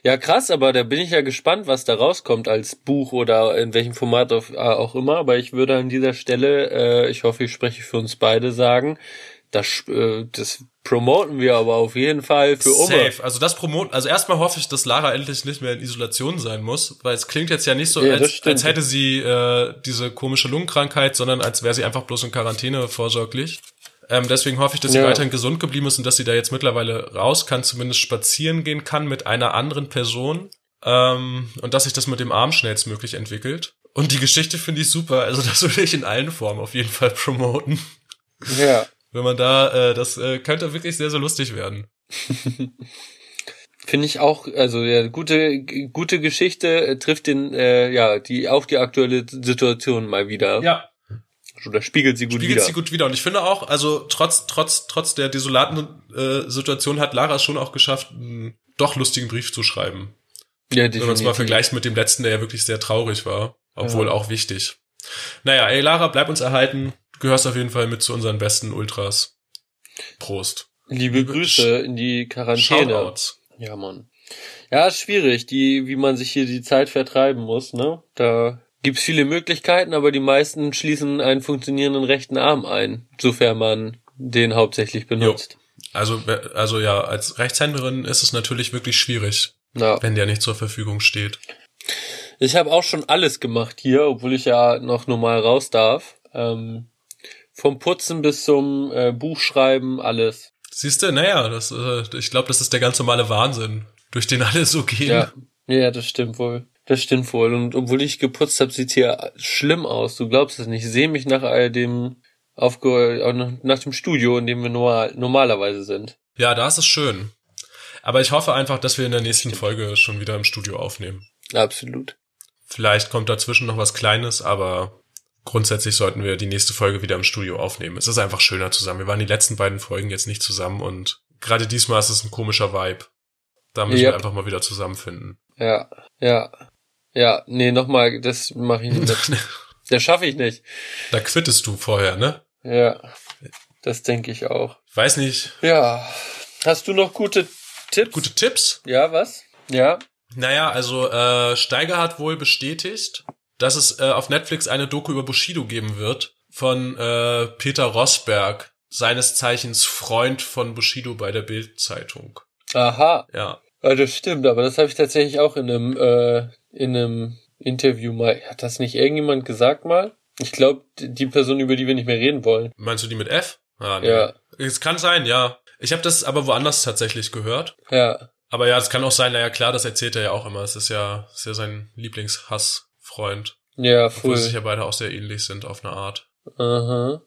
Ja, krass, aber da bin ich ja gespannt, was da rauskommt als Buch oder in welchem Format äh, auch immer. Aber ich würde an dieser Stelle, äh, ich hoffe, ich spreche für uns beide sagen, das, äh, das promoten wir aber auf jeden Fall für Safe. Oma. Also das promoten, also erstmal hoffe ich, dass Lara endlich nicht mehr in Isolation sein muss, weil es klingt jetzt ja nicht so, ja, als, als hätte sie äh, diese komische Lungenkrankheit, sondern als wäre sie einfach bloß in Quarantäne vorsorglich. Ähm, deswegen hoffe ich, dass sie ja. weiterhin gesund geblieben ist und dass sie da jetzt mittlerweile raus kann, zumindest spazieren gehen kann mit einer anderen Person. Ähm, und dass sich das mit dem Arm schnellstmöglich entwickelt. Und die Geschichte finde ich super. Also das würde ich in allen Formen auf jeden Fall promoten. Ja. Wenn man da, äh, das äh, könnte wirklich sehr, sehr lustig werden. Finde ich auch, also ja, gute, gute Geschichte äh, trifft den, äh, ja, die auch die aktuelle Situation mal wieder. Ja. Oder spiegelt sie gut spiegelt wieder. Spiegelt sie gut wieder. Und ich finde auch, also trotz, trotz, trotz der desolaten äh, Situation hat Lara es schon auch geschafft, einen doch lustigen Brief zu schreiben. Ja, definitiv. Wenn man es mal vergleicht mit dem letzten, der ja wirklich sehr traurig war. Obwohl ja. auch wichtig. Naja, ey Lara, bleib uns erhalten. Du gehörst auf jeden Fall mit zu unseren besten Ultras. Prost. Liebe, Liebe Grüße in die Quarantäne. Shoutouts. Ja, Mann. Ja, schwierig, die, wie man sich hier die Zeit vertreiben muss, ne? Da gibt's viele Möglichkeiten, aber die meisten schließen einen funktionierenden rechten Arm ein, sofern man den hauptsächlich benutzt. Jo. Also, also ja, als Rechtshänderin ist es natürlich wirklich schwierig, ja. wenn der nicht zur Verfügung steht. Ich habe auch schon alles gemacht hier, obwohl ich ja noch normal raus darf. Ähm, vom Putzen bis zum äh, Buchschreiben, alles. Siehst du, naja, das, äh, ich glaube, das ist der ganz normale Wahnsinn, durch den alle so gehen. Ja, ja das stimmt wohl. Das stimmt wohl. Und obwohl ich geputzt habe, sieht's hier schlimm aus. Du glaubst es nicht. Ich sehe mich nach all dem aufge nach dem Studio, in dem wir normal, normalerweise sind. Ja, da ist es schön. Aber ich hoffe einfach, dass wir in der nächsten Folge schon wieder im Studio aufnehmen. Absolut. Vielleicht kommt dazwischen noch was Kleines, aber grundsätzlich sollten wir die nächste Folge wieder im Studio aufnehmen. Es ist einfach schöner zusammen. Wir waren die letzten beiden Folgen jetzt nicht zusammen und gerade diesmal ist es ein komischer Vibe. Da müssen yep. wir einfach mal wieder zusammenfinden. Ja, ja. Ja, nee, nochmal, das mache ich nicht. das schaffe ich nicht. Da quittest du vorher, ne? Ja, das denke ich auch. Weiß nicht. Ja. Hast du noch gute Tipps? Gute Tipps? Ja, was? Ja. Naja, also äh, Steiger hat wohl bestätigt, dass es äh, auf Netflix eine Doku über Bushido geben wird von äh, Peter Rosberg, seines Zeichens Freund von Bushido bei der Bild-Zeitung. Aha. Ja. ja. Das stimmt, aber das habe ich tatsächlich auch in einem äh, in einem Interview mal. Hat das nicht irgendjemand gesagt mal? Ich glaube, die Person, über die wir nicht mehr reden wollen. Meinst du die mit F? Ah, nee. Ja. Es kann sein, ja. Ich habe das aber woanders tatsächlich gehört. Ja. Aber ja, es kann auch sein, naja klar, das erzählt er ja auch immer. Es ist ja, ist ja sein Lieblingshassfreund. Ja, voll. Obwohl sie sich ja beide auch sehr ähnlich sind auf eine Art. Aha.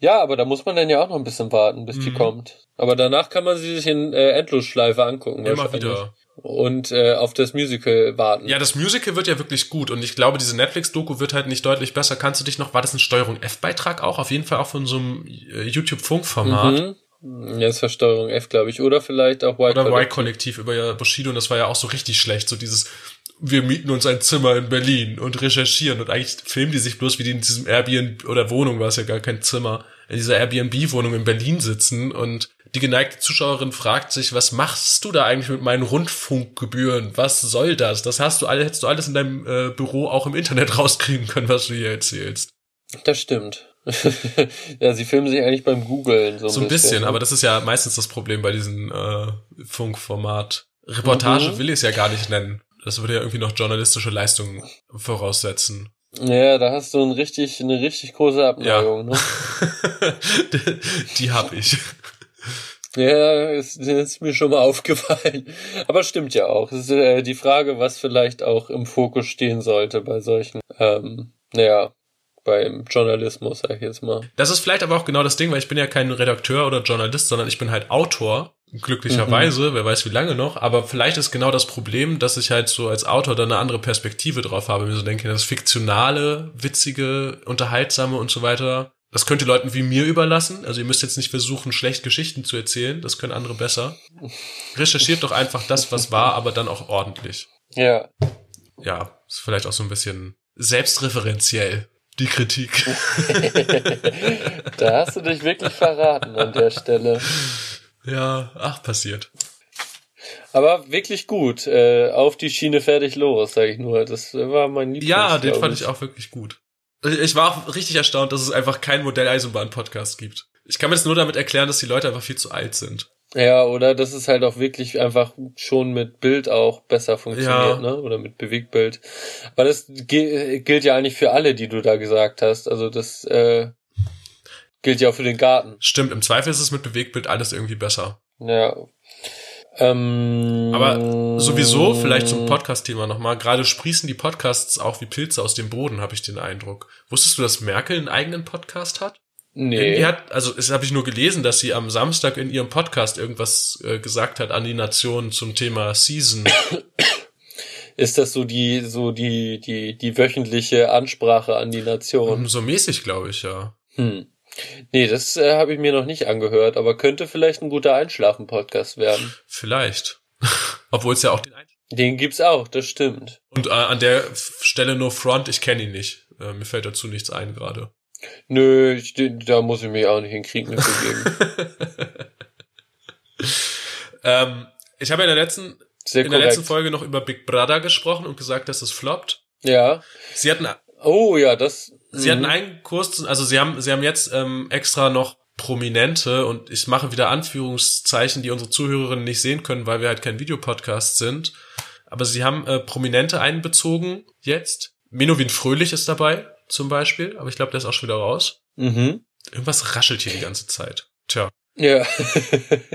Ja, aber da muss man dann ja auch noch ein bisschen warten, bis die kommt. Aber danach kann man sie sich in äh, Endlosschleife angucken. Immer wieder. Und äh, auf das Musical warten. Ja, das Musical wird ja wirklich gut und ich glaube, diese Netflix-Doku wird halt nicht deutlich besser. Kannst du dich noch, war das ein Steuerung F-Beitrag auch? Auf jeden Fall auch von so einem äh, YouTube-Funk-Format. Mhm. Ja, ist Versteuerung F, glaube ich. Oder vielleicht auch White Oder. Y-Kollektiv über ja Bushido und das war ja auch so richtig schlecht. So dieses, wir mieten uns ein Zimmer in Berlin und recherchieren und eigentlich filmen die sich bloß, wie die in diesem Airbnb oder Wohnung, war es ja gar kein Zimmer, in dieser Airbnb-Wohnung in Berlin sitzen und die geneigte Zuschauerin fragt sich, was machst du da eigentlich mit meinen Rundfunkgebühren? Was soll das? Das hast du alle, hättest du alles in deinem äh, Büro auch im Internet rauskriegen können, was du hier erzählst. Das stimmt. ja, sie filmen sich eigentlich beim Googlen so ein So ein bisschen, aber das ist ja meistens das Problem bei diesem äh, Funkformat. Reportage Mhm. will ich es ja gar nicht nennen. Das würde ja irgendwie noch journalistische Leistungen voraussetzen. Ja, da hast du ein richtig, eine richtig große Abneigung. Ne? die, die hab ich. Ja, ist, ist mir schon mal aufgefallen. Aber stimmt ja auch. Es ist äh, die Frage, was vielleicht auch im Fokus stehen sollte bei solchen, ähm, naja, beim Journalismus, sag ich jetzt mal. Das ist vielleicht aber auch genau das Ding, weil ich bin ja kein Redakteur oder Journalist, sondern ich bin halt Autor. Glücklicherweise, wer weiß wie lange noch, aber vielleicht ist genau das Problem, dass ich halt so als Autor da eine andere Perspektive drauf habe. Mir so denke, das fiktionale, witzige, unterhaltsame und so weiter, das könnt ihr Leuten wie mir überlassen. Also ihr müsst jetzt nicht versuchen, schlecht Geschichten zu erzählen, das können andere besser. Recherchiert doch einfach das, was war, aber dann auch ordentlich. Ja, Ja, ist vielleicht auch so ein bisschen selbstreferenziell, die Kritik. da hast du dich wirklich verraten an der Stelle. Ja, ach, passiert. Aber wirklich gut. Äh, auf die Schiene fertig los, sag ich nur. Das war mein Lieblings. Ja, den fand ich auch wirklich gut. Ich war auch richtig erstaunt, dass es einfach keinen Modelleisenbahn-Podcast gibt. Ich kann mir das nur damit erklären, dass die Leute einfach viel zu alt sind. Ja, oder dass es halt auch wirklich einfach schon mit Bild auch besser funktioniert, Ja. ne? Oder mit Bewegtbild. Aber das gi- gilt ja eigentlich für alle, die du da gesagt hast. Also das äh, gilt ja auch für den Garten. Stimmt, im Zweifel ist es mit Bewegtbild alles irgendwie besser. Ja. Ähm, Aber sowieso, vielleicht zum Podcast-Thema nochmal, gerade sprießen die Podcasts auch wie Pilze aus dem Boden, habe ich den Eindruck. Wusstest du, dass Merkel einen eigenen Podcast hat? Nee. Irgendwie hat, also es habe ich nur gelesen, dass sie am Samstag in ihrem Podcast irgendwas äh, gesagt hat an die Nation zum Thema Season. Ist das so die, so die, die, die wöchentliche Ansprache an die Nation? so mäßig, glaube ich, ja. Hm. Nee, das äh, habe ich mir noch nicht angehört, aber könnte vielleicht ein guter Einschlafen-Podcast werden. Vielleicht. Obwohl es ja auch den Ein Den gibt's auch, das stimmt. Und äh, an der Stelle nur Front, ich kenne ihn nicht. Äh, mir fällt dazu nichts ein gerade. Nö, ich, da muss ich mich auch nicht in Krieg mit begeben. ähm, ich habe ja in der letzten Sehr in der letzten Folge noch über Big Brother gesprochen und gesagt, dass es floppt. Ja. Sie hatten Oh ja, das. Sie mhm. hatten einen Kurs, also sie haben, sie haben jetzt ähm, extra noch Prominente und ich mache wieder Anführungszeichen, die unsere Zuhörerinnen nicht sehen können, weil wir halt kein Videopodcast sind. Aber sie haben äh, Prominente einbezogen jetzt. Menowin Fröhlich ist dabei, zum Beispiel, aber ich glaube, der ist auch schon wieder raus. Mhm. Irgendwas raschelt hier die ganze Zeit. Tja. Ja.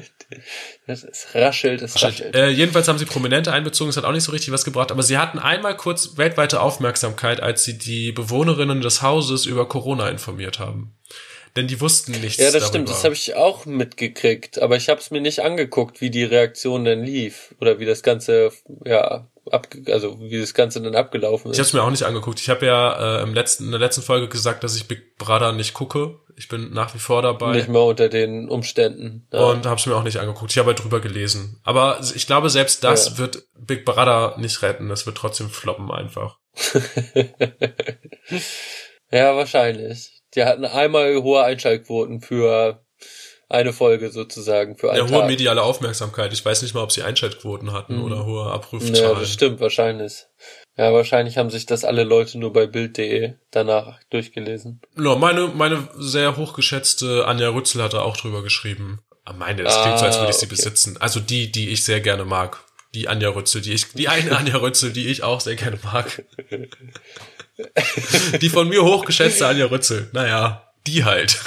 das ist raschelt, es raschelt. Äh, jedenfalls haben sie Prominente einbezogen, es hat auch nicht so richtig was gebracht, aber sie hatten einmal kurz weltweite Aufmerksamkeit, als sie die Bewohnerinnen des Hauses über Corona informiert haben. Denn die wussten nichts Ja, das darüber. stimmt, das habe ich auch mitgekriegt, aber ich habe es mir nicht angeguckt, wie die Reaktion denn lief oder wie das Ganze, ja, abge also wie das Ganze dann abgelaufen Ich habe ist. es mir auch nicht angeguckt. Ich habe ja äh, im letzten, in der letzten Folge gesagt, dass ich Big Brother nicht gucke. Ich bin nach wie vor dabei. Nicht mehr unter den Umständen. Ja. Und habe es mir auch nicht angeguckt. Ich habe halt drüber gelesen. Aber ich glaube, selbst das Ja. wird Big Brother nicht retten. Das wird trotzdem floppen einfach. ja, wahrscheinlich. Die hatten einmal hohe Einschaltquoten für eine Folge sozusagen, für Ja, einen hohe Tag. mediale Aufmerksamkeit. Ich weiß nicht mal, ob sie Einschaltquoten hatten Mhm. oder hohe Ja, Abrufzahlen. das stimmt, wahrscheinlich. Ja, wahrscheinlich haben sich das alle Leute nur bei Bild.de danach durchgelesen. Ja, meine, meine sehr hochgeschätzte Anja Rützel hat da auch drüber geschrieben. Ah, Meine, das klingt so, als würde ich sie Ah, okay. besitzen. Also die, die ich sehr gerne mag. Die Anja Rützel, die ich, die eine Anja Rützel, die ich auch sehr gerne mag. die von mir hochgeschätzte Anja Rützel. Naja, die halt.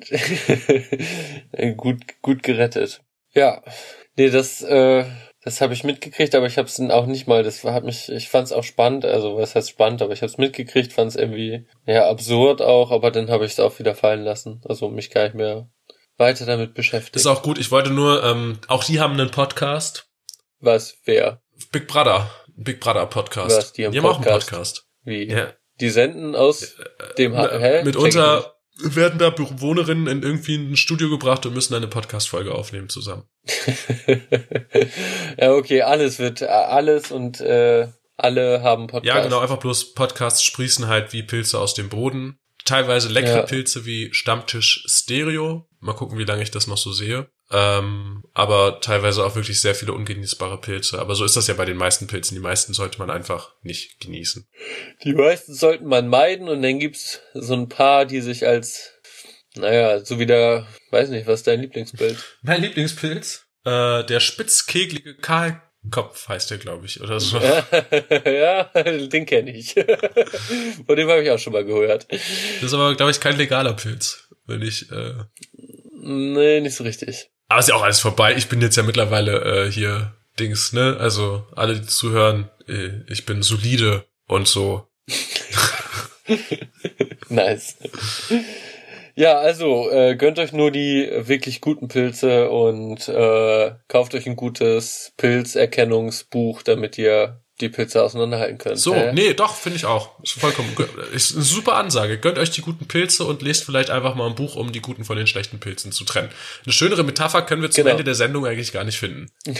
gut, gut gerettet. Ja. Nee, das, äh, Das habe ich mitgekriegt, aber ich habe es auch nicht mal. Das hat mich, ich fand es auch spannend. Also was heißt spannend, aber ich habe es mitgekriegt, fand es irgendwie ja absurd auch, aber dann habe ich es auch wieder fallen lassen. Also mich gar nicht mehr weiter damit beschäftigt. Ist auch gut. Ich wollte nur, ähm, auch die haben einen Podcast. Was? Wer? Big Brother. Big Brother Podcast. Was? Die haben, die haben auch einen Podcast? Wie? Ja. Die senden aus dem ha Äh, Hä? Mitunter werden da Bewohnerinnen in irgendwie ein Studio gebracht und müssen eine Podcast-Folge aufnehmen zusammen. ja, okay, alles wird alles und äh, alle haben Podcast. Ja, genau, einfach bloß Podcasts sprießen halt wie Pilze aus dem Boden. Teilweise leckere Ja. Pilze wie Stammtisch Stereo. Mal gucken, wie lange ich das noch so sehe. Ähm, aber teilweise auch wirklich sehr viele ungenießbare Pilze. Aber so ist das ja bei den meisten Pilzen. Die meisten sollte man einfach nicht genießen. Die meisten sollten man meiden und dann gibt's so ein paar, die sich als, naja, so wie der, weiß nicht, was ist dein Lieblingsbild? Mein Lieblingspilz? Äh, der spitzkeglige Kahlkopf heißt der, glaube ich, oder so. ja, den kenne ich. Von dem habe ich auch schon mal gehört. Das ist aber, glaube ich, kein legaler Pilz. Wenn ich, äh, Nee, nicht so richtig. Aber ist ja auch alles vorbei. Ich bin jetzt ja mittlerweile äh, hier Dings, ne? Also alle, die zuhören, äh, ich bin solide und so. Nice. Ja, also äh, gönnt euch nur die wirklich guten Pilze und äh, kauft euch ein gutes Pilzerkennungsbuch, damit ihr die Pilze auseinanderhalten könnt. So, Hä? nee, doch, finde ich auch. Ist vollkommen, ist eine super Ansage. Gönnt euch die guten Pilze und lest vielleicht einfach mal ein Buch, um die guten von den schlechten Pilzen zu trennen. Eine schönere Metapher können wir zum Genau. Ende der Sendung eigentlich gar nicht finden.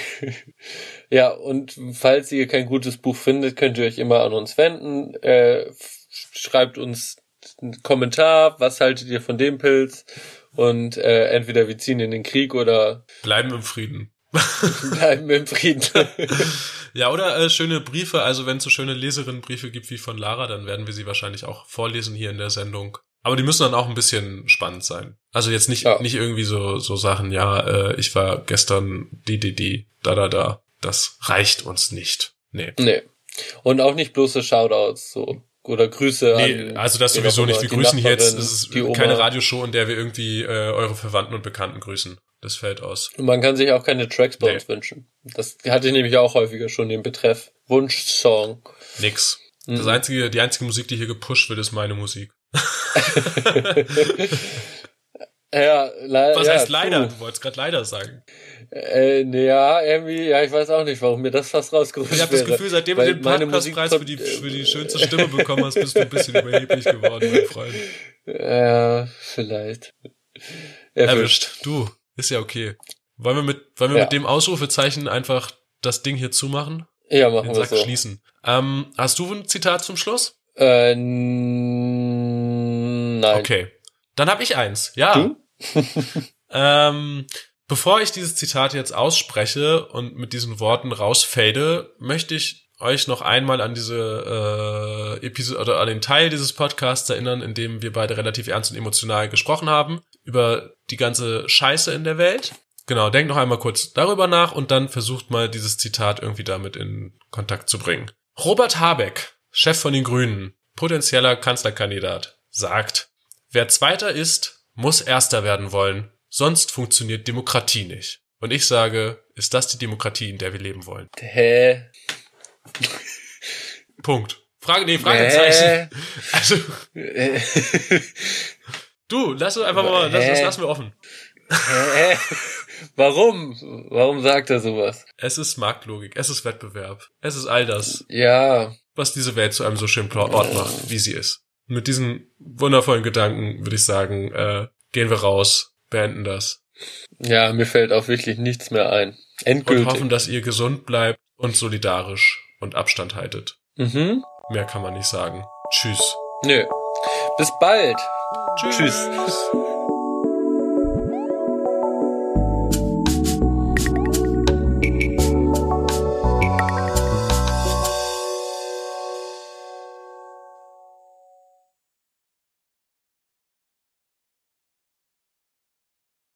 Ja, und falls ihr kein gutes Buch findet, könnt ihr euch immer an uns wenden. Äh, schreibt uns einen Kommentar, was haltet ihr von dem Pilz? Und äh, entweder wir ziehen in den Krieg oder Bleiben im Frieden. Bleiben im Frieden. Ja, oder äh, schöne Briefe. Also wenn es so schöne Leserinnenbriefe gibt wie von Lara, dann werden wir sie wahrscheinlich auch vorlesen hier in der Sendung. Aber die müssen dann auch ein bisschen spannend sein. Also jetzt nicht Ja. nicht irgendwie so so Sachen. Ja, äh, ich war gestern die die die da da da. Das reicht uns nicht. Nee. nee. Und auch nicht bloße Shoutouts so. Oder Grüße Nee, an. also das sowieso nicht. Wir grüßen hier jetzt, das ist keine Radioshow, in der wir irgendwie äh, eure Verwandten und Bekannten grüßen. Das fällt aus. Und man kann sich auch keine Tracks bei Nee. uns wünschen. Das hatte ich nämlich auch häufiger schon den Betreff. Wunschsong. Nix. Mhm. Das einzige, die einzige Musik, die hier gepusht wird, ist meine Musik. Ja, le Was ja, heißt leider? puh. Du wolltest gerade leider sagen. Äh, nee, ja, irgendwie, ja, ich weiß auch nicht, warum mir das fast rausgerutscht Ich habe das Gefühl, seitdem du den Podcastpreis für die, kommt, für die äh, schönste Stimme bekommen hast, bist du ein bisschen überheblich geworden, mein Freund. Ja, vielleicht. Erwischt. Erwischt. Du, ist ja okay. Wollen wir mit, wollen wir Ja. mit dem Ausrufezeichen einfach das Ding hier zumachen? Ja, machen Den wir Sack so. schließen. Ähm, hast du ein Zitat zum Schluss? Äh, nein. Okay. Dann habe ich eins. Ja. Du? Ähm, bevor ich dieses Zitat jetzt ausspreche und mit diesen Worten rausfade, möchte ich euch noch einmal an diese äh, Episode oder an den Teil dieses Podcasts erinnern, in dem wir beide relativ ernst und emotional gesprochen haben über die ganze Scheiße in der Welt. Genau, denkt noch einmal kurz darüber nach und dann versucht mal dieses Zitat irgendwie damit in Kontakt zu bringen. Robert Habeck, Chef von den Grünen, potenzieller Kanzlerkandidat, sagt, wer Zweiter ist, muss Erster werden wollen, sonst funktioniert Demokratie nicht. Und ich sage, ist das die Demokratie, in der wir leben wollen? Hä? Punkt. Frage, nee, Fragezeichen. Hä? Also, du, lass uns einfach mal, das, das lassen wir offen. Hä? Warum? Warum sagt er sowas? Es ist Marktlogik, es ist Wettbewerb, es ist all das, Ja, was diese Welt zu einem so schönen Ort macht, wie sie ist. Und mit diesen wundervollen Gedanken würde ich sagen, äh, gehen wir raus, beenden das ja, mir fällt auch wirklich nichts mehr ein. und Endgültig. hoffen, dass ihr gesund bleibt und solidarisch und Abstand haltet. mhm. Mehr kann man nicht sagen. Tschüss. Nö. Bis bald. Tschüss. Tschüss.